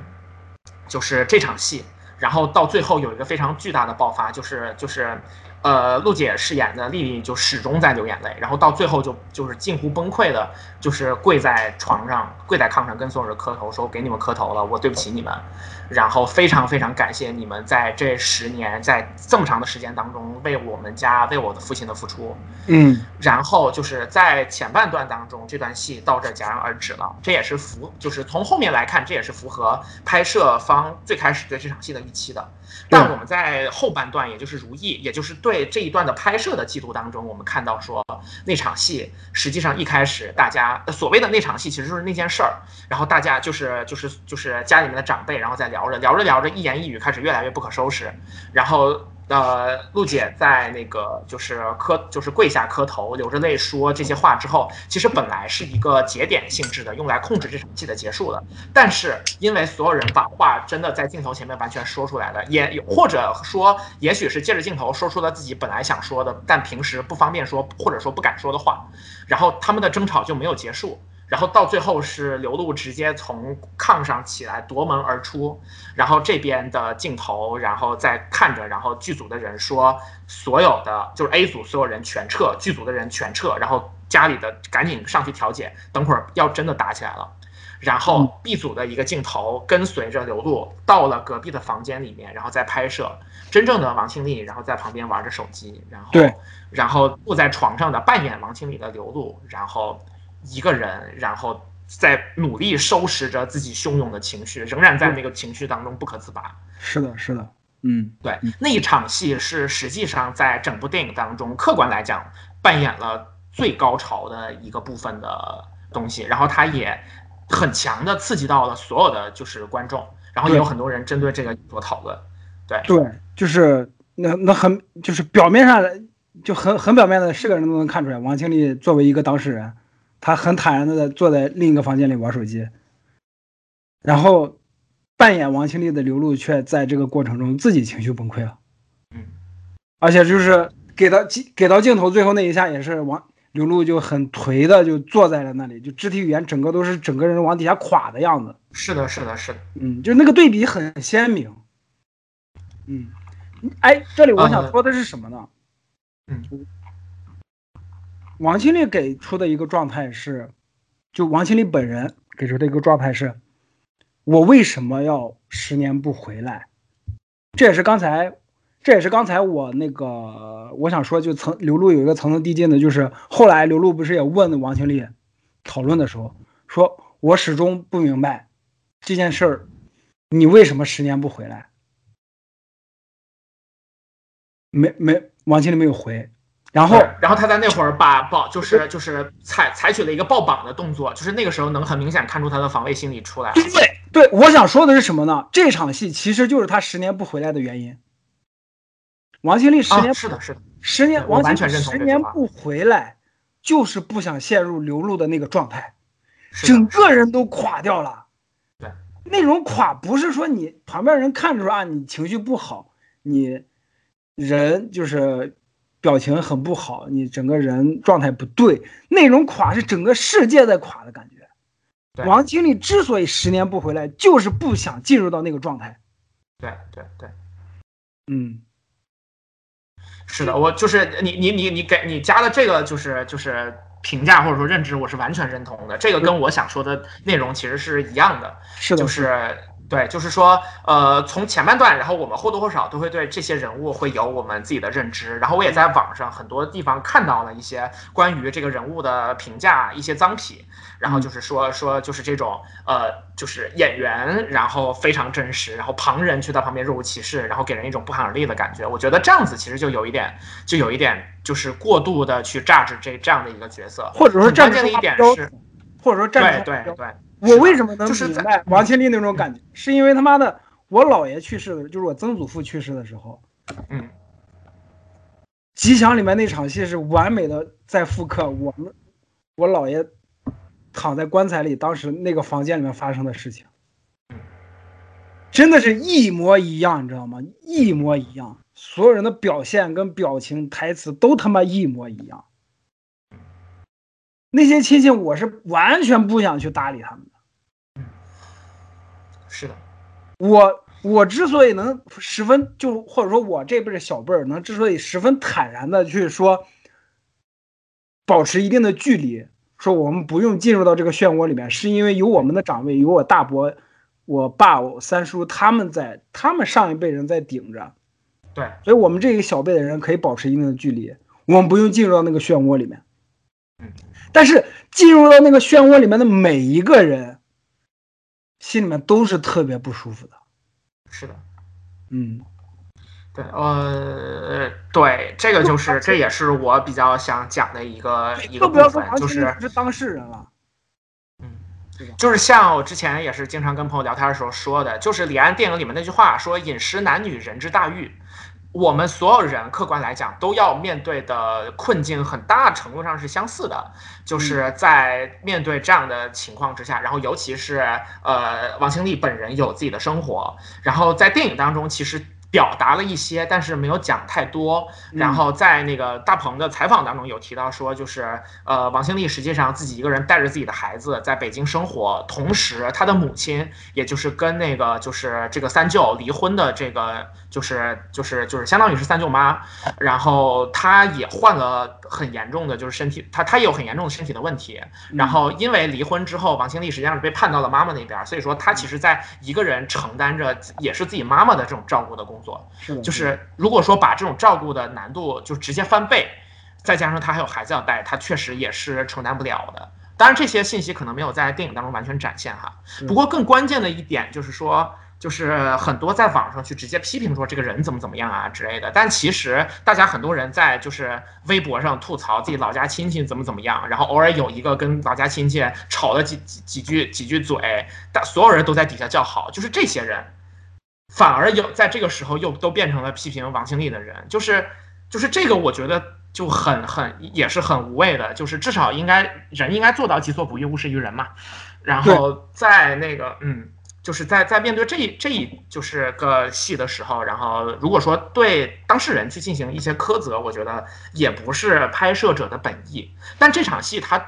就是这场戏，然后到最后有一个非常巨大的爆发，就是就是呃，陆姐饰演的丽丽就始终在流眼泪，然后到最后就就是近乎崩溃的，就是跪在床上，跪在炕上跟所有人磕头，说给你们磕头了，我对不起你们，然后非常非常感谢你们在这十年，在这么长的时间当中为我们家为我的父亲的付出，嗯，然后就是在前半段当中，这段戏到这戛然而止了，这也是符，就是从后面来看，这也是符合拍摄方最开始对这场戏的预期的。但我们在后半段，也就是如意，也就是对这一段的拍摄的记录当中，我们看到说那场戏实际上一开始大家所谓的那场戏其实就是那件事儿，然后大家就是就是就是家里面的长辈，然后在聊聊着聊着聊着，一言一语开始越来越不可收拾，然后。呃，陆姐在那个就是磕，就是跪下磕头，流着泪说这些话之后，其实本来是一个节点性质的，用来控制这场戏的结束的。但是因为所有人把话真的在镜头前面完全说出来了，也或者说，也许是借着镜头说出了自己本来想说的，但平时不方便说或者说不敢说的话，然后他们的争吵就没有结束。然后到最后是刘露直接从炕上起来夺门而出，然后这边的镜头，然后再看着，然后剧组的人说，所有的就是 A 组所有人全撤，剧组的人全撤，然后家里的赶紧上去调解，等会儿要真的打起来了。然后 B 组的一个镜头跟随着刘露到了隔壁的房间里面，然后再拍摄真正的王庆丽，然后在旁边玩着手机，然后对，然后坐在床上的扮演王庆丽的刘露，然后。一个人，然后在努力收拾着自己汹涌的情绪，仍然在那个情绪当中不可自拔。是的，是的，嗯，对，那一场戏是实际上在整部电影当中，客观来讲扮演了最高潮的一个部分的东西，然后它也很强的刺激到了所有的就是观众，然后也有很多人针对这个做讨论。对，对，就是那那很就是表面上就很很表面的，是个人都能看出来，王清丽作为一个当事人。他很坦然的坐在另一个房间里玩手机，然后扮演王清丽的刘露却在这个过程中自己情绪崩溃了。嗯，而且就是给到给到镜头最后那一下，也是王刘露就很颓的就坐在了那里，就肢体语言整个都是整个人往底下垮的样子。是的，是的，是的。嗯，就那个对比很鲜明。嗯，哎，这里我想说的是什么呢？嗯。王清丽给出的一个状态是，就王清丽本人给出的一个状态是，我为什么要十年不回来？这也是刚才，这也是刚才我那个我想说，就层刘露有一个层层递进的，就是后来刘露不是也问王清丽讨论的时候，说我始终不明白这件事儿，你为什么十年不回来？没没，王清丽没有回。然后，然后他在那会儿把抱，就是就是采采取了一个抱膀的动作，就是那个时候能很明显看出他的防卫心理出来了。对对，我想说的是什么呢？这场戏其实就是他十年不回来的原因。王心丽十年是的是的，十年王心丽十年不回来，就是不想陷入流露的那个状态，整个人都垮掉了。对，那种垮不是说你旁边人看着说啊你情绪不好，你人就是。表情很不好，你整个人状态不对，那种垮是整个世界在垮的感觉。王经理之所以十年不回来，就是不想进入到那个状态。对对对，嗯，是的，我就是你你你你给你加的这个就是就是评价或者说认知，我是完全认同的。这个跟我想说的内容其实是一样的，是的，就是。对，就是说，呃，从前半段，然后我们或多或少都会对这些人物会有我们自己的认知。然后我也在网上很多地方看到了一些关于这个人物的评价，一些脏痞。然后就是说说就是这种，呃，就是演员，然后非常真实，然后旁人却在旁边若无其事，然后给人一种不寒而栗的感觉。我觉得这样子其实就有一点，就有一点就是过度的去榨制这这样的一个角色，或者说关键的一点是，或者说对对对。我为什么能明白王清丽那种感觉？是因为他妈的，我姥爷去世的，就是我曾祖父去世的时候，嗯，吉祥里面那场戏是完美的在复刻我们我姥爷躺在棺材里，当时那个房间里面发生的事情，真的是一模一样，你知道吗？一模一样，所有人的表现跟表情、台词都他妈一模一样。那些亲戚，我是完全不想去搭理他们的。是的，我我之所以能十分就或者说我这辈儿小辈儿能之所以十分坦然的去说，保持一定的距离，说我们不用进入到这个漩涡里面，是因为有我们的长辈，有我大伯、我爸、我三叔他们在，他们上一辈人在顶着，对，所以我们这个小辈的人可以保持一定的距离，我们不用进入到那个漩涡里面。嗯，但是进入到那个漩涡里面的每一个人，心里面都是特别不舒服的。是的，嗯，对，呃，对，这个就是，这也是我比较想讲的一个一个部分，就是是当事人了。就是像我之前也是经常跟朋友聊天的时候说的，就是李安电影里面那句话说“饮食男女，人之大欲”。我们所有人客观来讲都要面对的困境，很大程度上是相似的，就是在面对这样的情况之下，然后尤其是呃王清丽本人有自己的生活，然后在电影当中其实。表达了一些，但是没有讲太多。然后在那个大鹏的采访当中有提到说，就是呃，王心丽实际上自己一个人带着自己的孩子在北京生活，同时他的母亲，也就是跟那个就是这个三舅离婚的这个，就是就是就是相当于是三舅妈，然后她也患了很严重的就是身体，她她也有很严重的身体的问题。然后因为离婚之后，王心丽实际上是被判到了妈妈那边，所以说他其实在一个人承担着也是自己妈妈的这种照顾的工作。是的，就是如果说把这种照顾的难度就直接翻倍，再加上他还有孩子要带，他确实也是承担不了的。当然，这些信息可能没有在电影当中完全展现哈。不过更关键的一点就是说，就是很多在网上去直接批评说这个人怎么怎么样啊之类的，但其实大家很多人在就是微博上吐槽自己老家亲戚怎么怎么样，然后偶尔有一个跟老家亲戚吵了几几几句几句嘴，但所有人都在底下叫好，就是这些人。反而有在这个时候又都变成了批评王清丽的人，就是就是这个，我觉得就很很也是很无谓的，就是至少应该人应该做到己所不欲，勿施于人嘛。然后在那个嗯，就是在在面对这这一就是个戏的时候，然后如果说对当事人去进行一些苛责，我觉得也不是拍摄者的本意。但这场戏它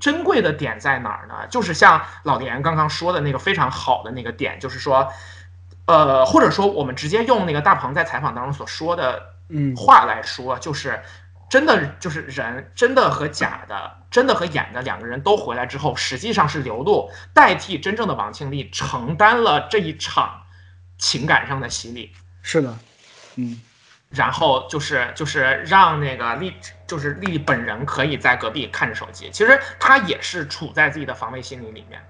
珍贵的点在哪儿呢？就是像老连刚刚说的那个非常好的那个点，就是说。呃，或者说，我们直接用那个大鹏在采访当中所说的嗯话来说，就是真的就是人真的和假的，真的和演的两个人都回来之后，实际上是刘璐代替真正的王庆丽承担了这一场情感上的洗礼。是的，嗯，然后就是就是让那个丽就是丽丽本人可以在隔壁看着手机，其实她也是处在自己的防卫心理里面。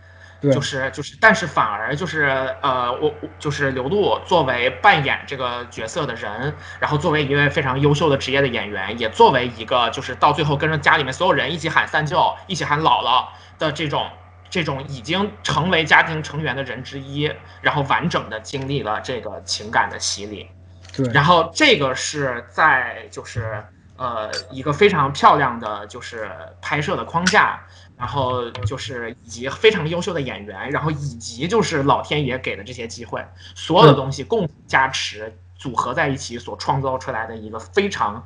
就是就是，但是反而就是呃，我我就是刘璐作为扮演这个角色的人，然后作为一位非常优秀的职业的演员，也作为一个就是到最后跟着家里面所有人一起喊三舅，一起喊姥姥的这种这种已经成为家庭成员的人之一，然后完整的经历了这个情感的洗礼。对，然后这个是在就是呃一个非常漂亮的就是拍摄的框架。然后就是以及非常优秀的演员，然后以及就是老天爷给的这些机会，所有的东西共加持组合在一起所创造出来的一个非常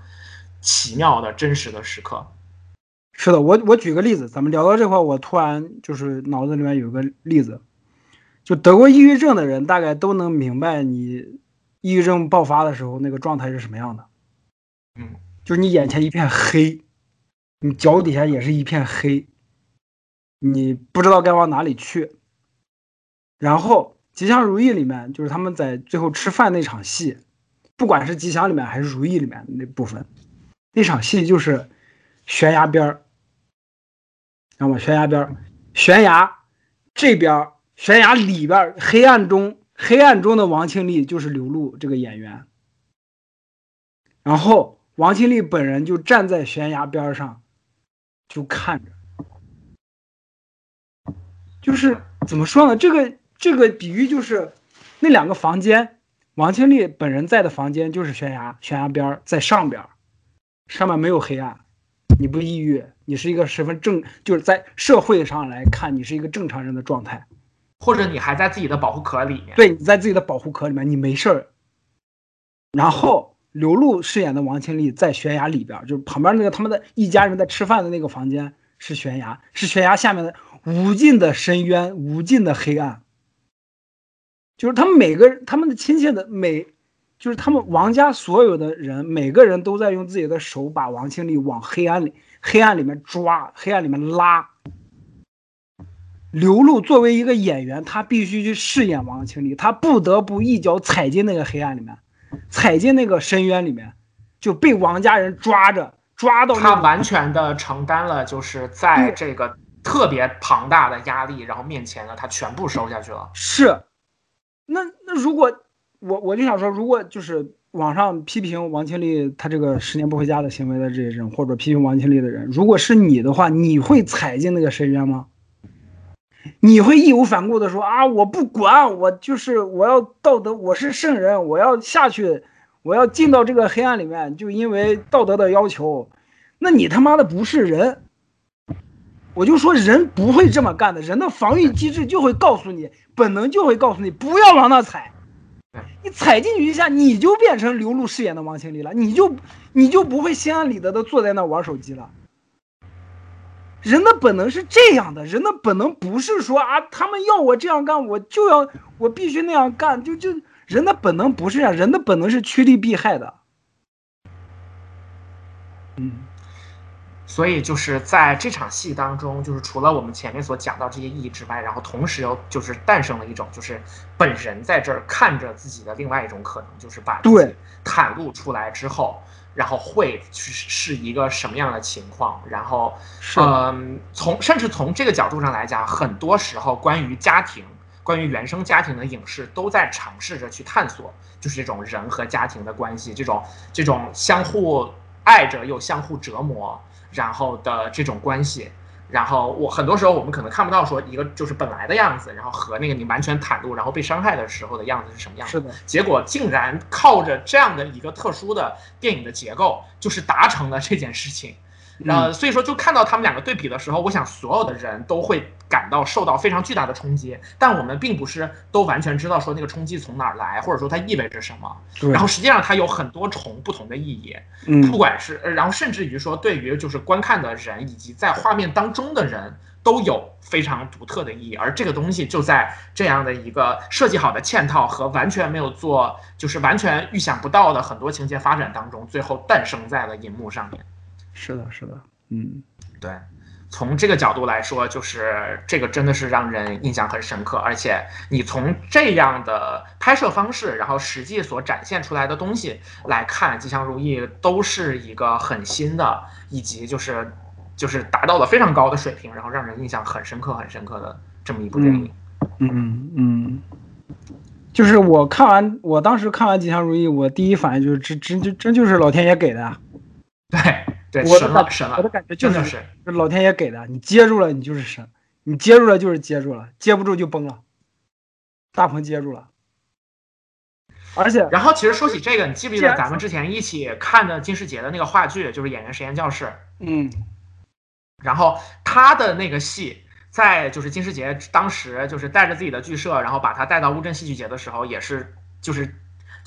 奇妙的真实的时刻。是的，我我举个例子，咱们聊到这块，我突然就是脑子里面有个例子，就得过抑郁症的人大概都能明白你抑郁症爆发的时候那个状态是什么样的。嗯，就是你眼前一片黑，你脚底下也是一片黑。你不知道该往哪里去，然后《吉祥如意》里面就是他们在最后吃饭那场戏，不管是《吉祥》里面还是《如意》里面那部分，那场戏就是悬崖边儿，知道吗？悬崖边儿，悬崖这边，悬崖里边，黑暗中，黑暗中的王庆丽就是刘露这个演员，然后王庆丽本人就站在悬崖边上，就看着。就是怎么说呢？这个这个比喻就是，那两个房间，王清丽本人在的房间就是悬崖，悬崖边在上边，上面没有黑暗，你不抑郁，你是一个十分正，就是在社会上来看，你是一个正常人的状态，或者你还在自己的保护壳里面，对，你在自己的保护壳里面，你没事儿。然后刘露饰演的王清丽在悬崖里边，就是旁边那个他们的一家人在吃饭的那个房间是悬崖，是悬崖下面的。无尽的深渊，无尽的黑暗。就是他们每个他们的亲戚的每，就是他们王家所有的人，每个人都在用自己的手把王庆丽往黑暗里黑暗里面抓，黑暗里面拉。刘露作为一个演员，他必须去饰演王庆丽，他不得不一脚踩进那个黑暗里面，踩进那个深渊里面，就被王家人抓着。抓到他完全的承担了，就是在这个特别庞大的压力，然后面前呢，他全部收下去了。是，那那如果我我就想说，如果就是网上批评王庆丽他这个十年不回家的行为的这些人，或者批评王庆丽的人，如果是你的话，你会踩进那个深渊吗？你会义无反顾的说啊，我不管，我就是我要道德，我是圣人，我要下去。我要进到这个黑暗里面，就因为道德的要求，那你他妈的不是人！我就说人不会这么干的，人的防御机制就会告诉你，本能就会告诉你不要往那踩。你踩进去一下，你就变成流露饰演的王庆丽了，你就你就不会心安理得的坐在那玩手机了。人的本能是这样的，人的本能不是说啊，他们要我这样干，我就要我必须那样干，就就。人的本能不是这样，人的本能是趋利避害的。嗯，所以就是在这场戏当中，就是除了我们前面所讲到这些意义之外，然后同时又就是诞生了一种，就是本人在这儿看着自己的另外一种可能，就是把对袒露出来之后，然后会是是一个什么样的情况？然后，嗯，从甚至从这个角度上来讲，很多时候关于家庭。关于原生家庭的影视都在尝试着去探索，就是这种人和家庭的关系，这种这种相互爱着又相互折磨，然后的这种关系。然后我很多时候我们可能看不到说一个就是本来的样子，然后和那个你完全袒露然后被伤害的时候的样子是什么样子。是的。结果竟然靠着这样的一个特殊的电影的结构，就是达成了这件事情。呃，所以说就看到他们两个对比的时候，我想所有的人都会感到受到非常巨大的冲击，但我们并不是都完全知道说那个冲击从哪儿来，或者说它意味着什么。然后实际上它有很多重不同的意义，嗯，不管是然后甚至于说对于就是观看的人以及在画面当中的人都有非常独特的意义，而这个东西就在这样的一个设计好的嵌套和完全没有做就是完全预想不到的很多情节发展当中，最后诞生在了银幕上面。是的，是的，嗯，对，从这个角度来说，就是这个真的是让人印象很深刻，而且你从这样的拍摄方式，然后实际所展现出来的东西来看，《吉祥如意》都是一个很新的，以及就是就是达到了非常高的水平，然后让人印象很深刻、很深刻的这么一部电影。嗯嗯，就是我看完，我当时看完《吉祥如意》，我第一反应就是，这这这真就是老天爷给的。对。对，神了，神了！我的感觉就是，这老天爷给的，你接住了，你就是神；你接住了，就是接住了；接不住就崩了。大鹏接住了，而且，然后其实说起这个，你记不记得咱们之前一起看的金世杰的那个话剧，就是《演员实验教室》？嗯。然后他的那个戏，在就是金世杰当时就是带着自己的剧社，然后把他带到乌镇戏剧节的时候，也是就是。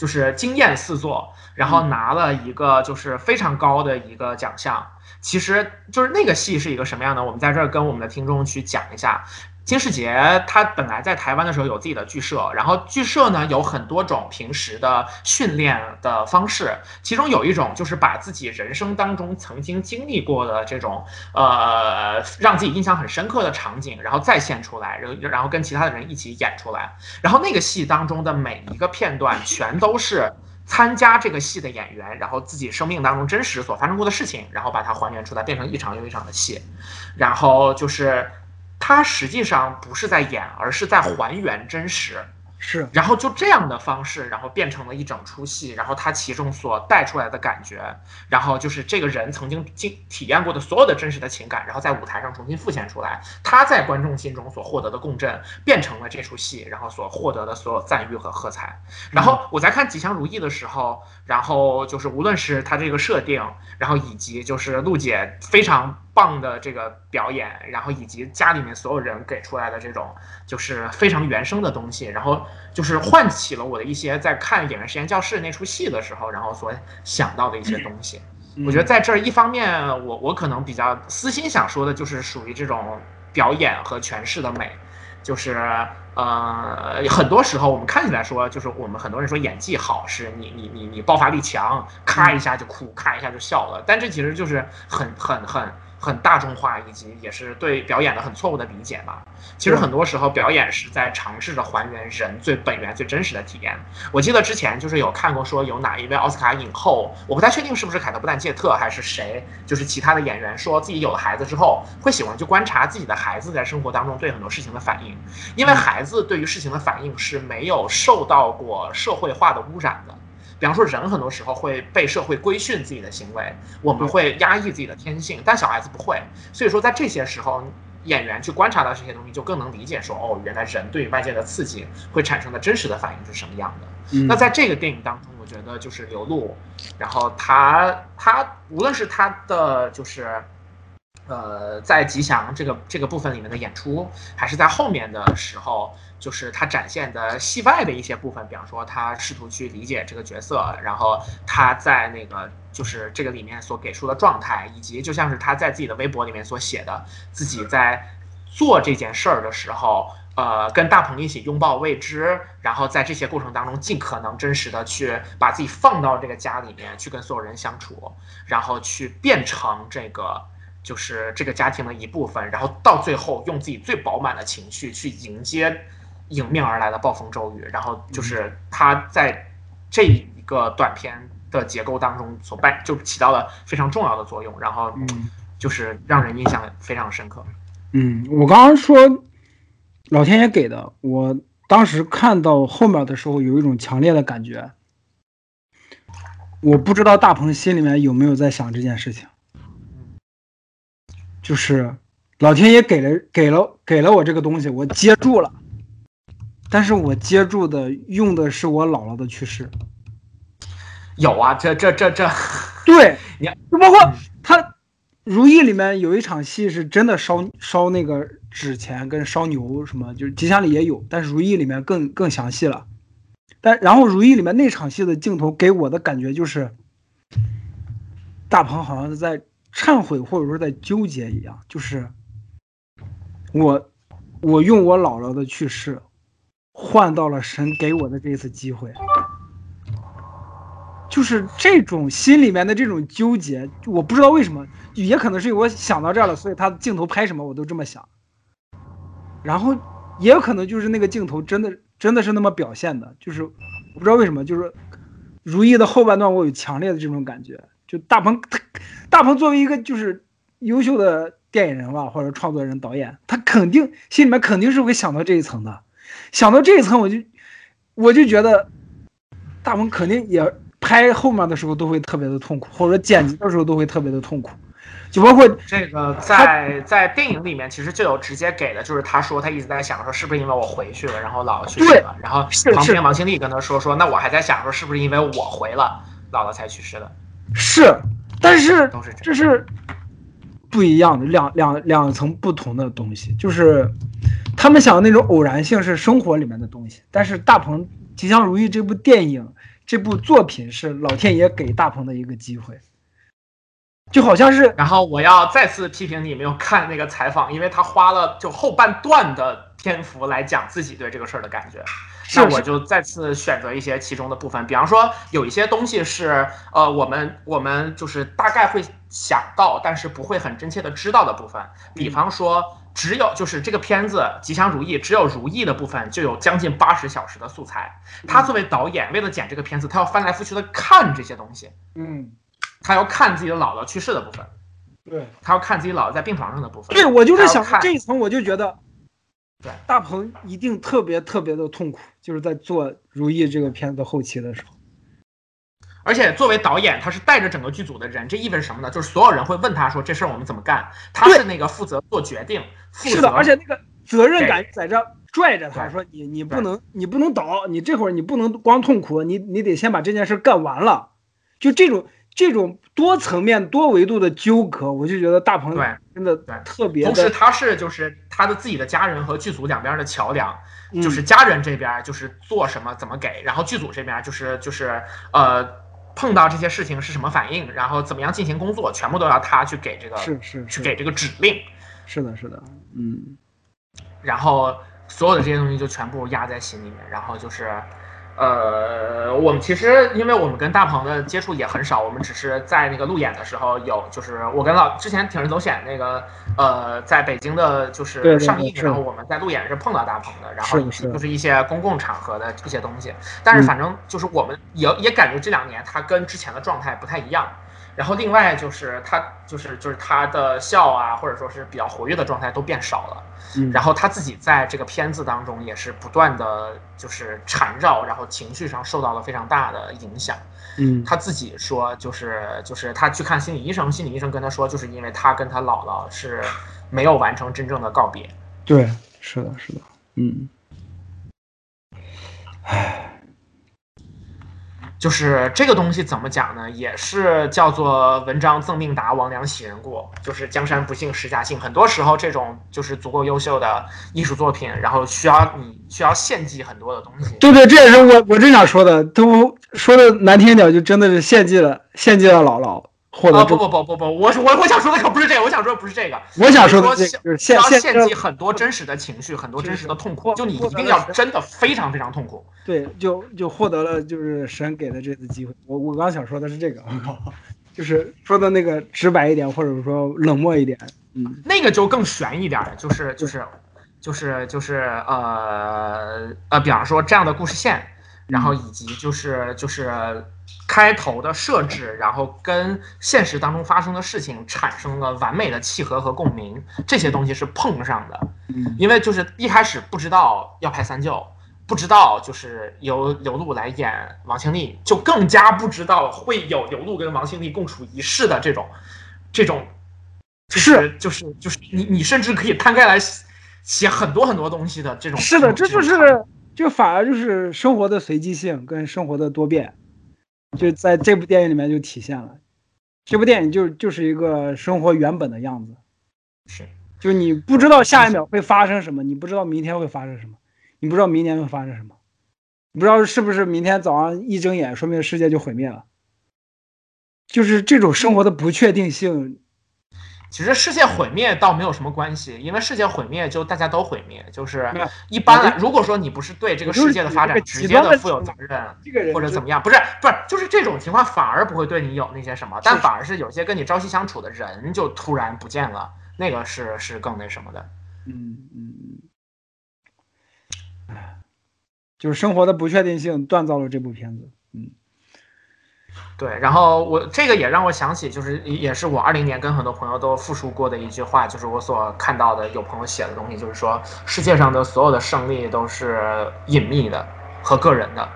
就是惊艳四座，然后拿了一个就是非常高的一个奖项。其实就是那个戏是一个什么样的？我们在这儿跟我们的听众去讲一下。金世杰他本来在台湾的时候有自己的剧社，然后剧社呢有很多种平时的训练的方式，其中有一种就是把自己人生当中曾经经历过的这种呃让自己印象很深刻的场景，然后再现出来，然后然后跟其他的人一起演出来，然后那个戏当中的每一个片段全都是参加这个戏的演员，然后自己生命当中真实所发生过的事情，然后把它还原出来，变成一场又一场的戏，然后就是。他实际上不是在演，而是在还原真实。是，然后就这样的方式，然后变成了一整出戏，然后他其中所带出来的感觉，然后就是这个人曾经经体验过的所有的真实的情感，然后在舞台上重新复现出来，他在观众心中所获得的共振，变成了这出戏，然后所获得的所有赞誉和喝彩。然后我在看《吉祥如意》的时候，然后就是无论是他这个设定，然后以及就是陆姐非常。棒的这个表演，然后以及家里面所有人给出来的这种就是非常原生的东西，然后就是唤起了我的一些在看《演员实验教室》那出戏的时候，然后所想到的一些东西。我觉得在这儿一方面，我我可能比较私心想说的就是属于这种表演和诠释的美，就是呃，很多时候我们看起来说，就是我们很多人说演技好，是你你你你爆发力强，咔一下就哭，咔一下就笑了，但这其实就是很很很。很大众化，以及也是对表演的很错误的理解吧。其实很多时候，表演是在尝试着还原人最本源、最真实的体验。我记得之前就是有看过说，有哪一位奥斯卡影后，我不太确定是不是凯特·布兰切特还是谁，就是其他的演员，说自己有了孩子之后，会喜欢去观察自己的孩子在生活当中对很多事情的反应，因为孩子对于事情的反应是没有受到过社会化的污染的。比方说，人很多时候会被社会规训自己的行为，我们会压抑自己的天性，但小孩子不会。所以说，在这些时候，演员去观察到这些东西，就更能理解说，哦，原来人对于外界的刺激会产生的真实的反应是什么样的。那在这个电影当中，我觉得就是刘露，然后他他无论是他的就是。呃，在吉祥这个这个部分里面的演出，还是在后面的时候，就是他展现的戏外的一些部分，比方说他试图去理解这个角色，然后他在那个就是这个里面所给出的状态，以及就像是他在自己的微博里面所写的，自己在做这件事儿的时候，呃，跟大鹏一起拥抱未知，然后在这些过程当中，尽可能真实的去把自己放到这个家里面去跟所有人相处，然后去变成这个。就是这个家庭的一部分，然后到最后用自己最饱满的情绪去迎接迎面而来的暴风骤雨，然后就是他在这一个短片的结构当中所扮就起到了非常重要的作用，然后就是让人印象非常深刻。嗯，我刚刚说老天爷给的，我当时看到后面的时候有一种强烈的感觉，我不知道大鹏心里面有没有在想这件事情。就是老天爷给了给了给了我这个东西，我接住了，但是我接住的用的是我姥姥的去世。有啊，这这这这，对，你就包括他《如意》里面有一场戏是真的烧烧那个纸钱跟烧牛什么，就是吉祥里也有，但是《如意》里面更更详细了。但然后《如意》里面那场戏的镜头给我的感觉就是，大鹏好像是在。忏悔或者说在纠结一样，就是我，我用我姥姥的去世，换到了神给我的这次机会，就是这种心里面的这种纠结，我不知道为什么，也可能是我想到这儿了，所以他镜头拍什么我都这么想，然后也有可能就是那个镜头真的真的是那么表现的，就是我不知道为什么，就是如懿的后半段我有强烈的这种感觉。就大鹏，他大鹏作为一个就是优秀的电影人吧，或者创作人、导演，他肯定心里面肯定是会想到这一层的。想到这一层，我就我就觉得大鹏肯定也拍后面的时候都会特别的痛苦，或者剪辑的时候都会特别的痛苦。就包括这个在在电影里面，其实就有直接给的，就是他说他一直在想说是不是因为我回去了，然后姥姥去世了，然后旁边王心凌跟他说说，那我还在想说是不是因为我回了，姥姥才去世的。是，但是这是不一样的两两两层不同的东西，就是他们想的那种偶然性是生活里面的东西，但是大鹏《吉祥如意》这部电影这部作品是老天爷给大鹏的一个机会，就好像是。然后我要再次批评你没有看那个采访，因为他花了就后半段的篇幅来讲自己对这个事儿的感觉。那我就再次选择一些其中的部分，比方说有一些东西是，呃，我们我们就是大概会想到，但是不会很真切的知道的部分。比方说，只有就是这个片子《吉祥如意》，只有如意的部分就有将近八十小时的素材。他作为导演，为了剪这个片子，他要翻来覆去的看这些东西。嗯，他要看自己的姥姥去世的部分，对他要看自己姥姥在病床上的部分。对我就是想这一层，我就觉得。对，大鹏一定特别特别的痛苦，就是在做《如懿》这个片子后期的时候。而且作为导演，他是带着整个剧组的人，这意味着什么呢？就是所有人会问他说：“这事儿我们怎么干？”他是那个负责做决定，是的，而且那个责任感在这拽着他说：“你你不能你不能倒，你这会儿你不能光痛苦，你你得先把这件事干完了。”就这种。这种多层面、多维度的纠葛，我就觉得大鹏对真的特别。同时，他是就是他的自己的家人和剧组两边的桥梁，就是家人这边就是做什么怎么给，然后剧组这边就是就是呃碰到这些事情是什么反应，然后怎么样进行工作，全部都要他去给这个是是去给这个指令。是的，是的，嗯。然后所有的这些东西就全部压在心里面，然后就是。呃，我们其实因为我们跟大鹏的接触也很少，我们只是在那个路演的时候有，就是我跟老之前铤人走险那个，呃，在北京的就是上映，时候我们在路演是碰到大鹏的，然后就是。一些公共场合的一些东西，但是反正就是我们也也感觉这两年他跟之前的状态不太一样。然后另外就是他就是就是他的笑啊，或者说是比较活跃的状态都变少了。嗯，然后他自己在这个片子当中也是不断的就是缠绕，然后情绪上受到了非常大的影响。嗯，他自己说就是就是他去看心理医生，心理医生跟他说，就是因为他跟他姥姥是没有完成真正的告别。对，是的，是的，嗯，就是这个东西怎么讲呢？也是叫做文章赠命达，王良喜人过。就是江山不幸世家幸，很多时候这种就是足够优秀的艺术作品，然后需要你需要献祭很多的东西。对对，这也是我我正想说的，都说的难听点，就真的是献祭了，献祭了姥姥。啊不不不不不，我我我想说的可不是这个，我想说的不是这个，我想说的就是献献祭很多真实的情绪，很多真实的痛苦，就你一定要真的非常非常痛苦。对，就就获得了就是神给的这次机会。我我刚想说的是这个，就是说的那个直白一点，或者说冷漠一点。嗯，那个就更悬一点，就是就是就是就是呃呃，比方说这样的故事线。然后以及就是就是开头的设置，然后跟现实当中发生的事情产生了完美的契合和共鸣，这些东西是碰上的。嗯，因为就是一开始不知道要拍三舅，不知道就是由刘露来演王庆丽，就更加不知道会有刘露跟王庆丽共处一室的这种这种，是就是就是你你甚至可以摊开来写很多很多东西的这种。是的，这就是。就反而就是生活的随机性跟生活的多变，就在这部电影里面就体现了。这部电影就就是一个生活原本的样子，是，就你不知道下一秒会发生什么，你不知道明天会发生什么，你不知道明年会发生什么，你不知道是不是明天早上一睁眼，说明世界就毁灭了。就是这种生活的不确定性。其实世界毁灭倒没有什么关系，因为世界毁灭就大家都毁灭，就是一般来。如果说你不是对这个世界的发展直接的负有责任，或者怎么样，不是不是，就是这种情况反而不会对你有那些什么，但反而是有些跟你朝夕相处的人就突然不见了，那个是是更那什么的。嗯嗯嗯，就是生活的不确定性锻造了这部片子。嗯。对，然后我这个也让我想起，就是也是我二零年跟很多朋友都复述过的一句话，就是我所看到的有朋友写的东西，就是说世界上的所有的胜利都是隐秘的和个人的，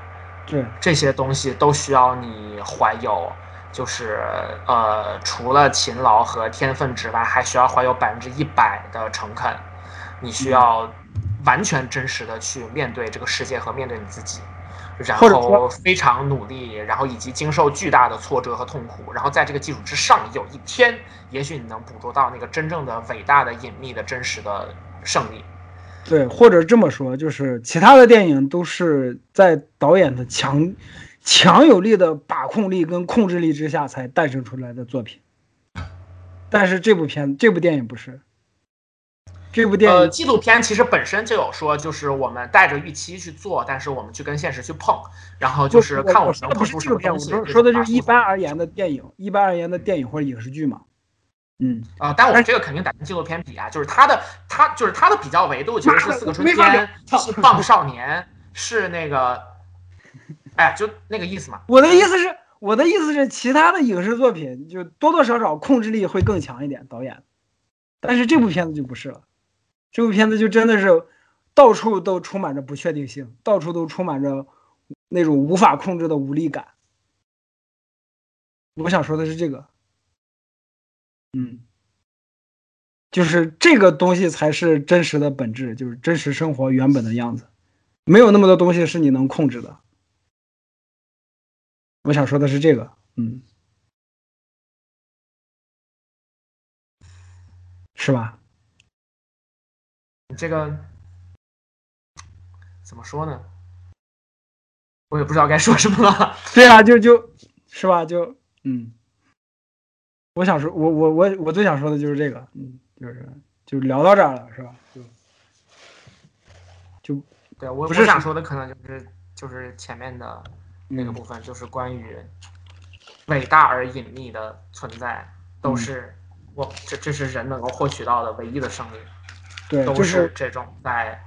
对，这些东西都需要你怀有，就是呃，除了勤劳和天分之外，还需要怀有百分之一百的诚恳，你需要完全真实的去面对这个世界和面对你自己。然后非常努力，然后以及经受巨大的挫折和痛苦，然后在这个基础之上，有一天，也许你能捕捉到那个真正的伟大的、隐秘的、真实的胜利。对，或者这么说，就是其他的电影都是在导演的强、强有力的把控力跟控制力之下才诞生出来的作品，但是这部片、这部电影不是。这部电影，呃，纪录片其实本身就有说，就是我们带着预期去做，但是我们去跟现实去碰，然后就是看我们能碰出什么东西。说的就是一般而言的电影，一般而言的电影或者影视剧嘛。嗯啊，但我们这个肯定得跟纪录片比啊，就是它的它就是它的比较维度其实是《四个春天》是《棒少年》是那个，哎，就那个意思嘛。我的意思是，我的意思是，其他的影视作品就多多少少控制力会更强一点，导演，但是这部片子就不是了。这部片子就真的是到处都充满着不确定性，到处都充满着那种无法控制的无力感。我想说的是这个，嗯，就是这个东西才是真实的本质，就是真实生活原本的样子，没有那么多东西是你能控制的。我想说的是这个，嗯，是吧？这个怎么说呢？我也不知道该说什么了。对啊，就就是吧，就嗯，我想说，我我我我最想说的就是这个，嗯，就是就聊到这儿了，是吧？就就对我不是想说的，可能就是就是前面的那个部分，就是关于伟大而隐秘的存在，都是我这这是人能够获取到的唯一的胜利，对，都是这种在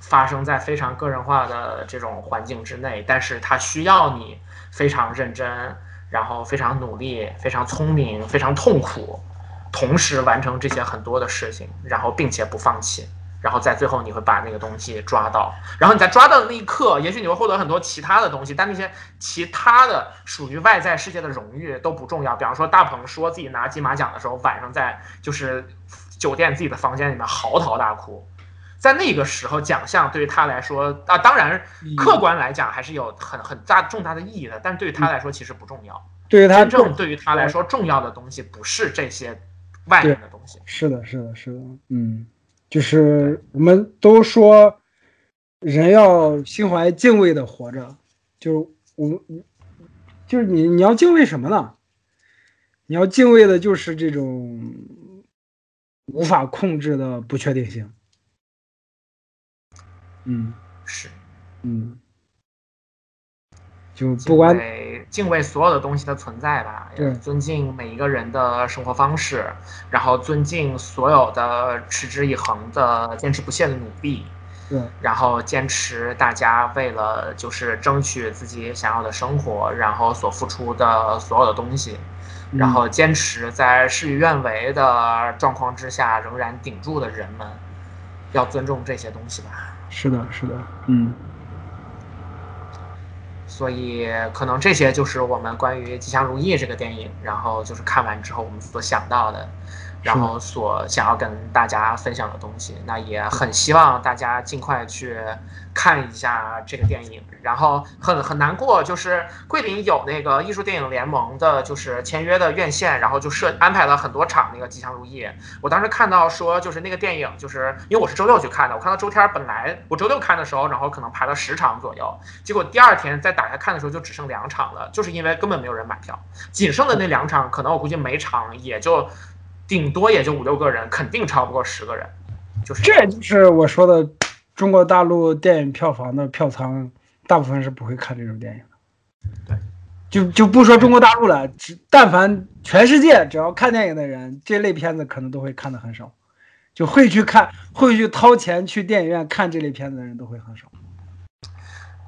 发生在非常个人化的这种环境之内，但是它需要你非常认真，然后非常努力，非常聪明，非常痛苦，同时完成这些很多的事情，然后并且不放弃。然后在最后你会把那个东西抓到，然后你在抓到的那一刻，也许你会获得很多其他的东西，但那些其他的属于外在世界的荣誉都不重要。比方说大鹏说自己拿金马奖的时候，晚上在就是酒店自己的房间里面嚎啕大哭，在那个时候奖项对于他来说啊，当然客观来讲还是有很很大重大的意义的，但对于他来说其实不重要。对于他真正对于他来说重要的东西不是这些外面的东西。是的，是的，是的，嗯。就是我们都说，人要心怀敬畏的活着。就是我们，就是你，你要敬畏什么呢？你要敬畏的就是这种无法控制的不确定性。嗯，是，嗯，就不管敬畏所有的东西的存在吧，尊敬每一个人的生活方式，然后尊敬所有的持之以恒的坚持不懈的努力，对，然后坚持大家为了就是争取自己想要的生活，然后所付出的所有的东西，然后坚持在事与愿违的状况之下仍然顶住的人们，要尊重这些东西吧。是的，是的，嗯。所以，可能这些就是我们关于《吉祥如意》这个电影，然后就是看完之后我们所想到的。然后所想要跟大家分享的东西，那也很希望大家尽快去看一下这个电影。然后很很难过，就是桂林有那个艺术电影联盟的，就是签约的院线，然后就设安排了很多场那个《吉祥如意》。我当时看到说，就是那个电影，就是因为我是周六去看的，我看到周天本来我周六看的时候，然后可能排了十场左右，结果第二天再打开看的时候就只剩两场了，就是因为根本没有人买票，仅剩的那两场，可能我估计每场也就。顶多也就五六个人，肯定超不过十个人。就是这就是我说的，中国大陆电影票房的票仓，大部分是不会看这种电影的。对，就就不说中国大陆了，只但凡全世界只要看电影的人，这类片子可能都会看的很少，就会去看，会去掏钱去电影院看这类片子的人都会很少。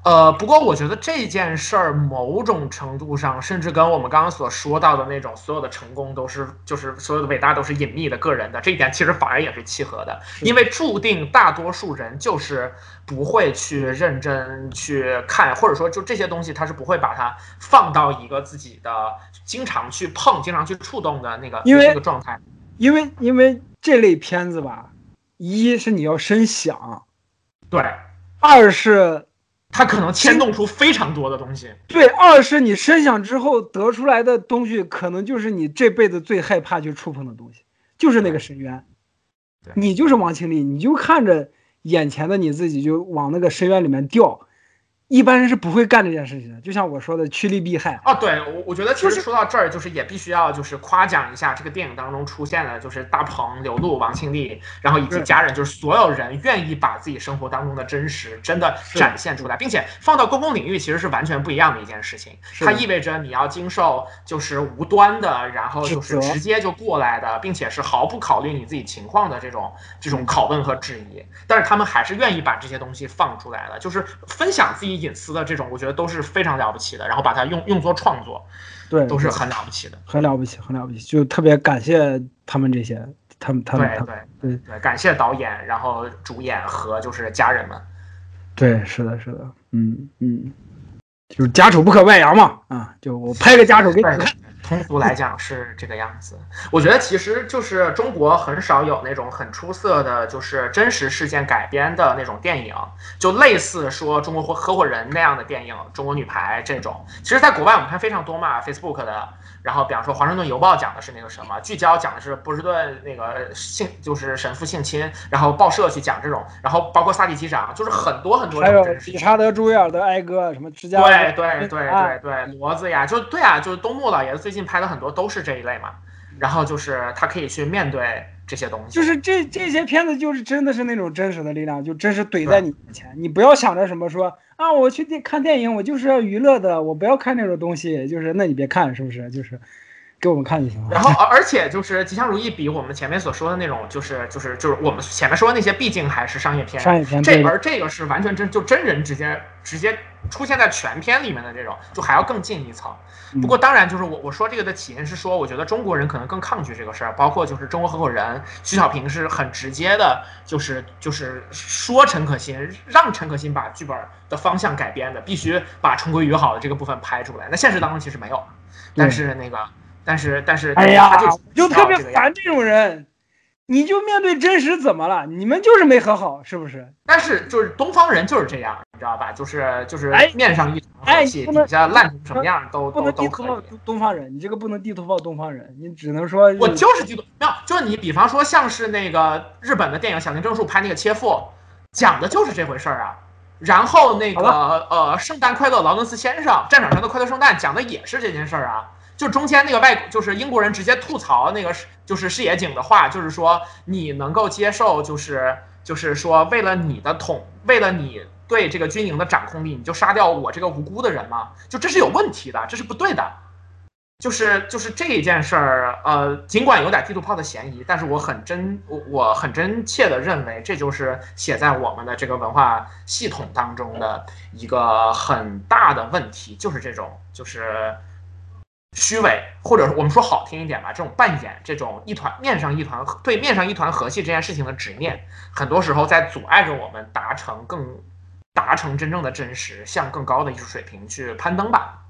呃，不过我觉得这件事儿某种程度上，甚至跟我们刚刚所说到的那种所有的成功都是，就是所有的伟大都是隐秘的个人的这一点，其实反而也是契合的，因为注定大多数人就是不会去认真去看，或者说就这些东西，他是不会把它放到一个自己的经常去碰、经常去触动的那个那个状态。因为因为这类片子吧，一是你要深想，对，二是。它可能牵动出非常多的东西。对，二是你深想之后得出来的东西，可能就是你这辈子最害怕去触碰的东西，就是那个深渊。你就是王清丽，你就看着眼前的你自己就往那个深渊里面掉。一般人是不会干这件事情的，就像我说的，趋利避害啊。对，我我觉得其实说到这儿，就是也必须要就是夸奖一下这个电影当中出现的，就是大鹏、刘露、王庆丽，然后以及家人，就是所有人愿意把自己生活当中的真实真的展现出来，并且放到公共领域，其实是完全不一样的一件事情。它意味着你要经受就是无端的，然后就是直接就过来的，并且是毫不考虑你自己情况的这种这种拷问和质疑。但是他们还是愿意把这些东西放出来了，就是分享自己。隐私的这种，我觉得都是非常了不起的，然后把它用用作创作，对，都是很了不起的，很了不起，很了不起，就特别感谢他们这些，他们他们对对对，感谢导演，然后主演和就是家人们，对，是的，是的，嗯嗯，就是家丑不可外扬嘛，啊，就我拍个家丑给你看。通俗来讲是这个样子，我觉得其实就是中国很少有那种很出色的，就是真实事件改编的那种电影，就类似说中国合合伙人那样的电影，中国女排这种，其实在国外我们看非常多嘛，Facebook 的。然后，比方说《华盛顿邮报》讲的是那个什么，聚焦讲的是波士顿那个性，就是神父性侵，然后报社去讲这种，然后包括萨利机长，就是很多很多。还有理查德·朱维尔的哀歌，什么芝加哥。对对对对对，骡子呀，就对啊，就是东木老爷子最近拍的很多都是这一类嘛。然后就是他可以去面对这些东西。就是这这些片子就是真的是那种真实的力量，就真实怼在你面前。你不要想着什么说啊，我去电看电影，我就是要娱乐的，我不要看那种东西。就是那你别看，是不是？就是。给我们看就行了。然后，而而且就是《吉祥如意》比我们前面所说的那种，就是就是就是我们前面说的那些，毕竟还是商业片。商业片。这而这个是完全真就真人直接直接出现在全片里面的这种，就还要更进一层。不过当然，就是我我说这个的起因是说，我觉得中国人可能更抗拒这个事儿，包括就是中国合伙人徐小平是很直接的，就是就是说陈可辛让陈可辛把剧本的方向改编的，必须把重归于好的这个部分拍出来。那现实当中其实没有，但是那个。但是但是，哎呀，就特别烦这种人，你就面对真实怎么了？你们就是没和好，是不是？但是就是东方人就是这样，你知道吧？就是就是面上一团和气，底下烂成什么样都都都可以。东方人，你这个不能地图炮东方人，你只能说我就是地图。没有，就是你比方说像是那个日本的电影《小林正树》拍那个切腹，讲的就是这回事儿啊。然后那个呃，圣诞快乐，劳伦斯先生，战场上的快乐圣诞，讲的也是这件事儿啊。就中间那个外，就是英国人直接吐槽那个就是视野井的话，就是说你能够接受，就是就是说为了你的统，为了你对这个军营的掌控力，你就杀掉我这个无辜的人吗？就这是有问题的，这是不对的。就是就是这一件事儿，呃，尽管有点地图炮的嫌疑，但是我很真，我我很真切的认为，这就是写在我们的这个文化系统当中的一个很大的问题，就是这种就是。虚伪，或者我们说好听一点吧，这种扮演，这种一团面上一团对面上一团和气这件事情的执念，很多时候在阻碍着我们达成更达成真正的真实，向更高的艺术水平去攀登吧。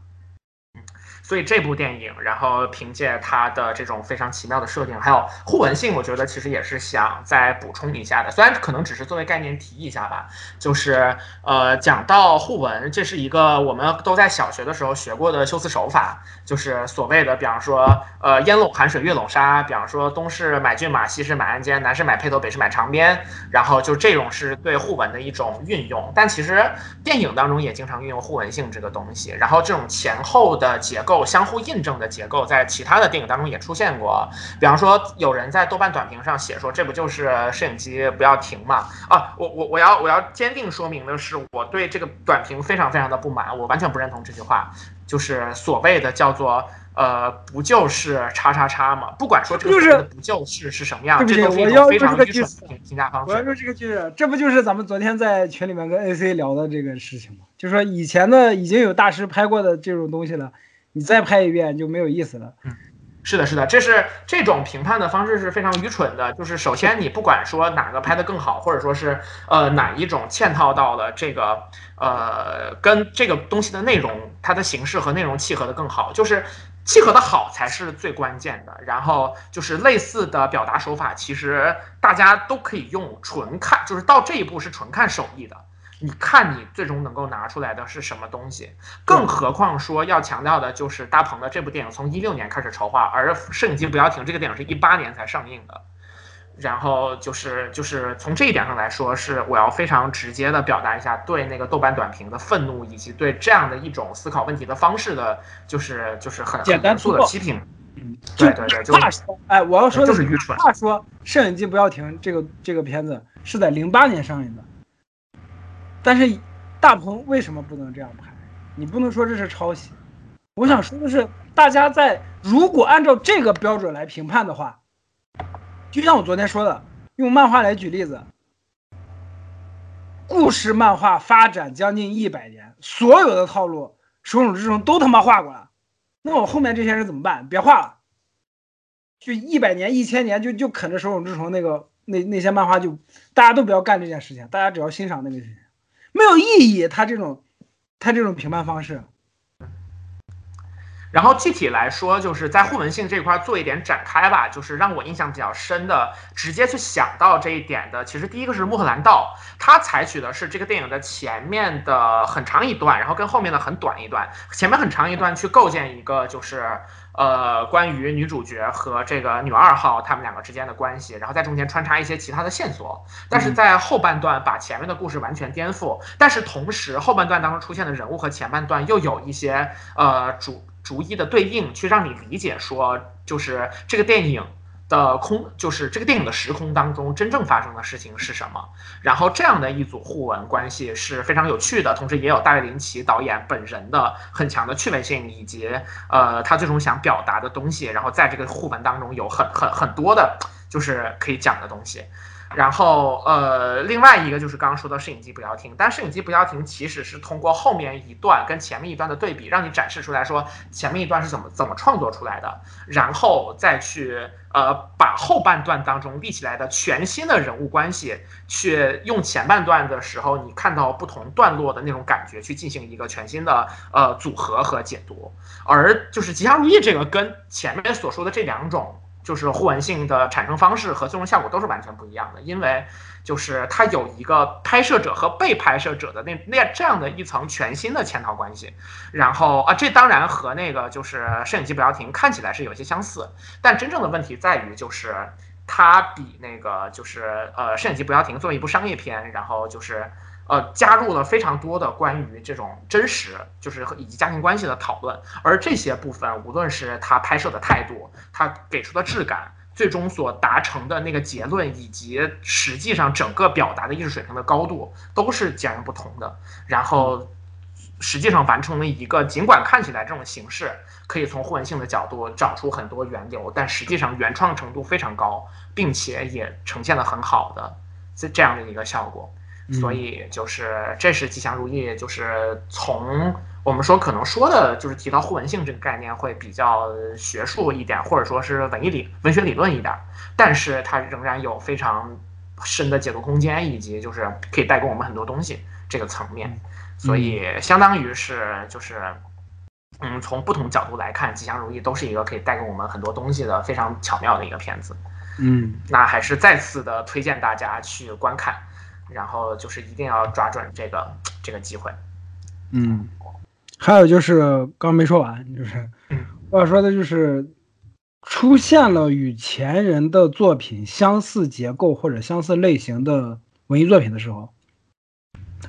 所以这部电影，然后凭借它的这种非常奇妙的设定，还有互文性，我觉得其实也是想再补充一下的。虽然可能只是作为概念提一下吧，就是呃，讲到互文，这是一个我们都在小学的时候学过的修辞手法，就是所谓的，比方说呃，烟笼寒水月笼沙，比方说东是买骏马，西是买鞍鞯，南是买辔头，北是买长鞭，然后就这种是对互文的一种运用。但其实电影当中也经常运用互文性这个东西，然后这种前后的结构。相互印证的结构在其他的电影当中也出现过，比方说有人在豆瓣短评上写说这不就是摄影机不要停嘛？啊，我我我要我要坚定说明的是，我对这个短评非常非常的不满，我完全不认同这句话，就是所谓的叫做呃不就是叉叉叉嘛？不管说这个不就是是什么样，这都是一种非常愚蠢的评价方式。我要说这个句子，这不就是咱们昨天在群里面跟 AC 聊的这个事情吗？就是说以前的已经有大师拍过的这种东西了。你再拍一遍就没有意思了。嗯，是的，是的，这是这种评判的方式是非常愚蠢的。就是首先，你不管说哪个拍的更好，或者说是呃哪一种嵌套到了这个呃跟这个东西的内容，它的形式和内容契合的更好，就是契合的好才是最关键的。然后就是类似的表达手法，其实大家都可以用，纯看就是到这一步是纯看手艺的。你看，你最终能够拿出来的是什么东西？更何况说要强调的就是大鹏的这部电影从一六年开始筹划，而《摄影机不要停》这个电影是一八年才上映的。然后就是就是从这一点上来说，是我要非常直接的表达一下对那个豆瓣短评的愤怒，以及对这样的一种思考问题的方式的，就是就是很简单粗的批评。嗯，对对对，就是说，哎，我要说的就是愚蠢。话说，《摄影机不要停》这个这个片子是在零八年上映的。但是，大鹏为什么不能这样拍？你不能说这是抄袭。我想说的是，大家在如果按照这个标准来评判的话，就像我昨天说的，用漫画来举例子，故事漫画发展将近一百年，所有的套路，手冢治虫都他妈画过了，那我后面这些人怎么办？别画了，就一百年、一千年，就就啃着手冢治虫那个那那些漫画，就大家都不要干这件事情，大家只要欣赏那个事情。没有意义，他这种，他这种评判方式。然后具体来说，就是在互文性这块做一点展开吧。就是让我印象比较深的，直接去想到这一点的，其实第一个是《穆赫兰道》，他采取的是这个电影的前面的很长一段，然后跟后面的很短一段，前面很长一段去构建一个就是。呃，关于女主角和这个女二号他们两个之间的关系，然后在中间穿插一些其他的线索，但是在后半段把前面的故事完全颠覆，但是同时后半段当中出现的人物和前半段又有一些呃主。逐一的对应，去让你理解说，就是这个电影。的空就是这个电影的时空当中真正发生的事情是什么？然后这样的一组互文关系是非常有趣的，同时也有大卫林奇导演本人的很强的趣味性以及呃他最终想表达的东西。然后在这个互文当中有很很很多的就是可以讲的东西。然后，呃，另外一个就是刚刚说的摄影机不要停，但摄影机不要停其实是通过后面一段跟前面一段的对比，让你展示出来说前面一段是怎么怎么创作出来的，然后再去呃把后半段当中立起来的全新的人物关系，去用前半段的时候你看到不同段落的那种感觉去进行一个全新的呃组合和解读，而就是吉祥如意这个跟前面所说的这两种。就是互文性的产生方式和最终效果都是完全不一样的，因为就是它有一个拍摄者和被拍摄者的那那这样的一层全新的嵌套关系，然后啊，这当然和那个就是摄影机不要停看起来是有些相似，但真正的问题在于就是它比那个就是呃摄影机不要停作为一部商业片，然后就是。呃，加入了非常多的关于这种真实，就是以及家庭关系的讨论，而这些部分，无论是他拍摄的态度，他给出的质感，最终所达成的那个结论，以及实际上整个表达的艺术水平的高度，都是截然不同的。然后，实际上完成了一个，尽管看起来这种形式可以从互文性的角度找出很多源流，但实际上原创程度非常高，并且也呈现了很好的这这样的一个效果。所以就是，这是吉祥如意。就是从我们说，可能说的就是提到互文性这个概念会比较学术一点，或者说是文艺理文学理论一点，但是它仍然有非常深的解读空间，以及就是可以带给我们很多东西这个层面。所以相当于是就是，嗯，从不同角度来看，吉祥如意都是一个可以带给我们很多东西的非常巧妙的一个片子。嗯，那还是再次的推荐大家去观看。然后就是一定要抓准这个这个机会，嗯，还有就是刚没说完，就是我要说的就是出现了与前人的作品相似结构或者相似类型的文艺作品的时候，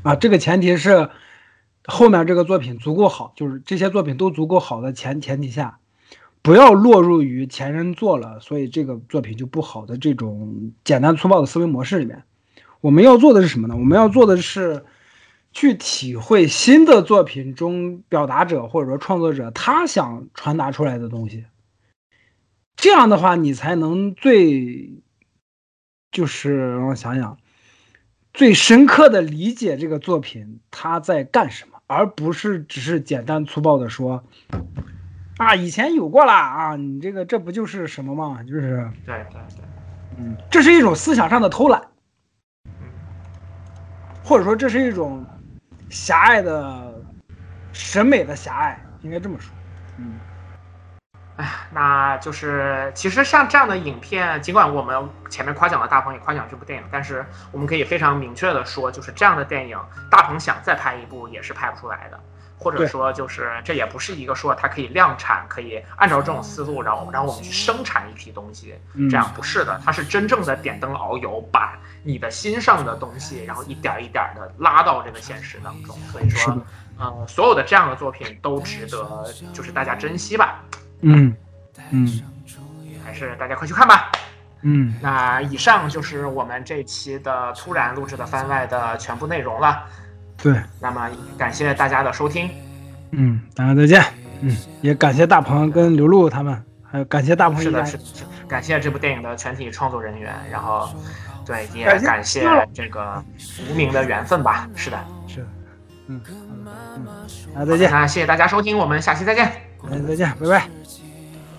啊，这个前提是后面这个作品足够好，就是这些作品都足够好的前前提下，不要落入于前人做了，所以这个作品就不好的这种简单粗暴的思维模式里面。我们要做的是什么呢？我们要做的是，去体会新的作品中表达者或者说创作者他想传达出来的东西。这样的话，你才能最，就是让我想想，最深刻的理解这个作品他在干什么，而不是只是简单粗暴的说，啊，以前有过啦，啊，你这个这不就是什么吗？就是，对对对，嗯，这是一种思想上的偷懒。或者说这是一种狭隘的审美的狭隘，应该这么说。嗯，哎，那就是其实像这样的影片，尽管我们前面夸奖了大鹏，也夸奖这部电影，但是我们可以非常明确的说，就是这样的电影，大鹏想再拍一部也是拍不出来的。或者说，就是这也不是一个说它可以量产，可以按照这种思路，然后然后我们去生产一批东西，这样不是的，它是真正的点灯熬油，把你的心上的东西，然后一点一点的拉到这个现实当中。所以说，呃，所有的这样的作品都值得，就是大家珍惜吧。嗯嗯，还是大家快去看吧。嗯，那以上就是我们这期的突然录制的番外的全部内容了。对，那么感谢大家的收听，嗯，大家再见，嗯，也感谢大鹏跟刘露他们，还有感谢大鹏是的，是感谢这部电影的全体创作人员，然后，对，也感谢这个无名的缘分吧，是的，是，嗯，嗯，大家再见，那谢谢大家收听，我们下期再见，再见，拜拜。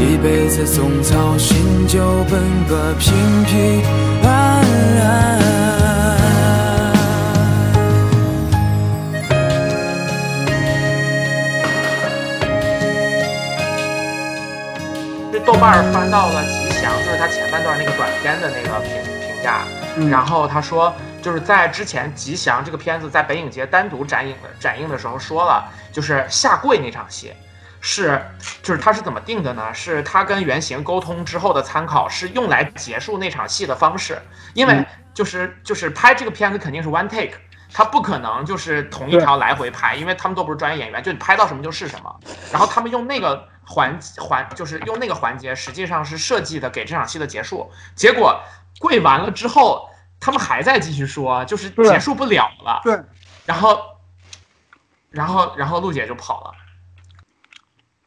一辈子总操心就奔个平平安安。这豆瓣翻到了吉祥，就是他前半段那个短片的那个评评价，然后他说。就是在之前，吉祥这个片子在北影节单独展映的展映的时候说了，就是下跪那场戏，是就是他是怎么定的呢？是他跟原型沟通之后的参考，是用来结束那场戏的方式。因为就是就是拍这个片子肯定是 one take，他不可能就是同一条来回拍，因为他们都不是专业演员，就你拍到什么就是什么。然后他们用那个环环就是用那个环节，实际上是设计的给这场戏的结束。结果跪完了之后。他们还在继续说，就是结束不了了。对，然后，然后，然后陆姐就跑了。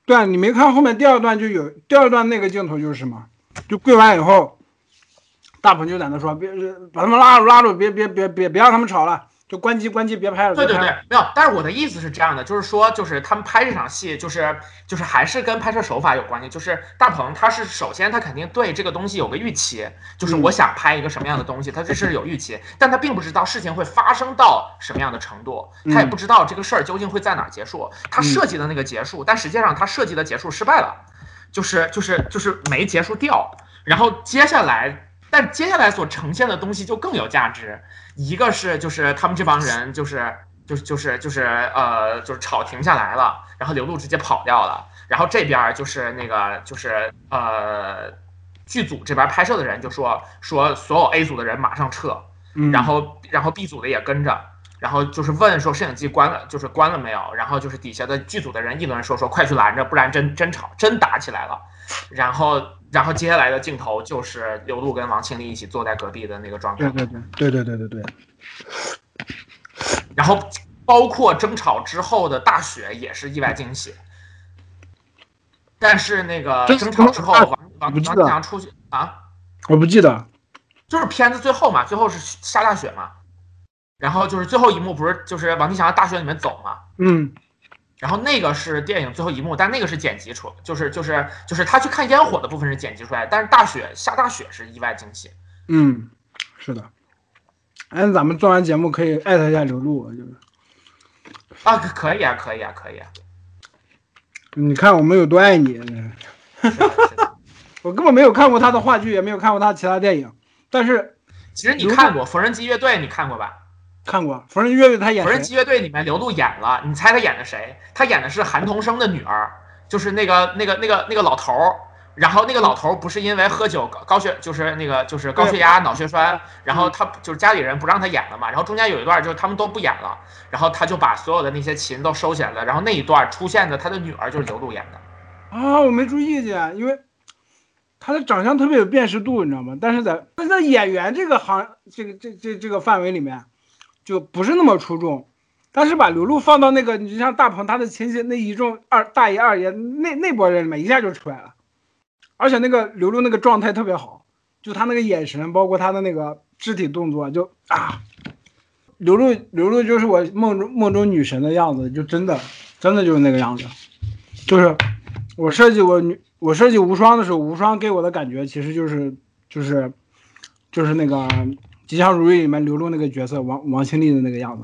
对啊，你没看后面第二段就有第二段那个镜头就是什么？就跪完以后，大鹏就在那说：“别，把他们拉住，拉住，别，别，别，别，别让他们吵了。”就关机，关机，别拍了。对对对，没有。但是我的意思是这样的，就是说，就是他们拍这场戏，就是就是还是跟拍摄手法有关系。就是大鹏他是首先他肯定对这个东西有个预期，就是我想拍一个什么样的东西，他这是有预期，但他并不知道事情会发生到什么样的程度，他也不知道这个事儿究竟会在哪儿结束。他设计的那个结束，但实际上他设计的结束失败了，就是就是就是没结束掉。然后接下来，但接下来所呈现的东西就更有价值。一个是就是他们这帮人就是就是就是就是呃就是吵停下来了，然后刘露直接跑掉了，然后这边就是那个就是呃剧组这边拍摄的人就说说所有 A 组的人马上撤，然后然后 B 组的也跟着，然后就是问说摄影机关了就是关了没有，然后就是底下的剧组的人议论说说快去拦着，不然真真吵真打起来了，然后。然后接下来的镜头就是刘璐跟王庆丽一起坐在隔壁的那个状态。对对对对对对对对。然后包括争吵之后的大雪也是意外惊喜。但是那个争吵之后，王王王庆阳出去啊？我不记得。就是片子最后嘛，最后是下大雪嘛。然后就是最后一幕不是就是王庆祥在大雪里面走嘛？嗯。然后那个是电影最后一幕，但那个是剪辑出，就是就是就是他去看烟火的部分是剪辑出来，但是大雪下大雪是意外惊喜。嗯，是的。哎，咱们做完节目可以艾特一下刘露，就是。啊，可以啊，可以啊，可以啊。你看我们有多爱你。我根本没有看过他的话剧，也没有看过他其他电影，但是其实你看过《缝纫机乐队》，你看过吧？看过《缝纫机乐队》，他演《缝纫机乐队》里面刘露演了，你猜他演的谁？他演的是韩童生的女儿，就是那个那个那个那个老头儿。然后那个老头儿不是因为喝酒高高血，就是那个就是高血压、脑血栓，然后他就是家里人不让他演了嘛。然后中间有一段就是他们都不演了，然后他就把所有的那些琴都收起来了。然后那一段出现的他的女儿就是刘露演的。啊，我没注意见，因为他的长相特别有辨识度，你知道吗？但是在但在演员这个行这个这这这个范围里面。就不是那么出众，但是把刘露放到那个，你就像大鹏他的亲戚那一众二大爷二爷那那波人里面，一下就出来了，而且那个刘露那个状态特别好，就他那个眼神，包括他的那个肢体动作，就啊，刘露刘露就是我梦中梦中女神的样子，就真的真的就是那个样子，就是我设计我女我设计无双的时候，无双给我的感觉其实就是就是就是那个。《吉祥如意》里面流露那个角色，王王庆丽的那个样子。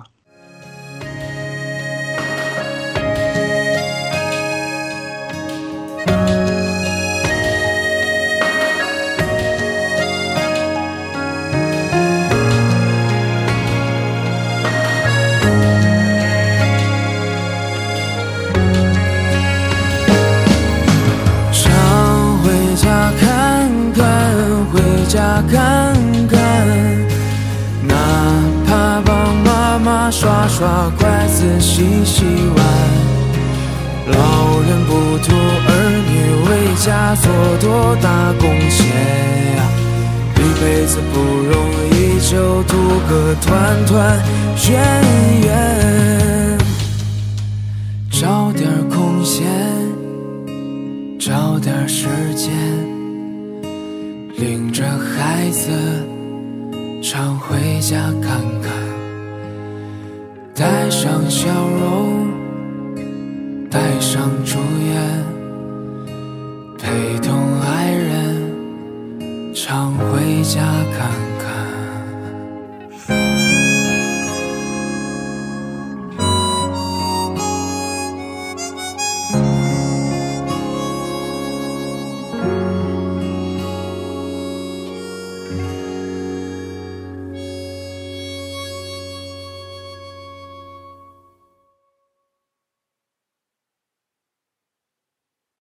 刷刷筷子，洗洗碗，老人不图儿女为家做多大贡献呀，一辈子不容易，就图个团团圆圆，找点空闲，找点时间，领着孩子。常回家看看，带上笑容，带上祝愿，陪同爱人，常回家看看。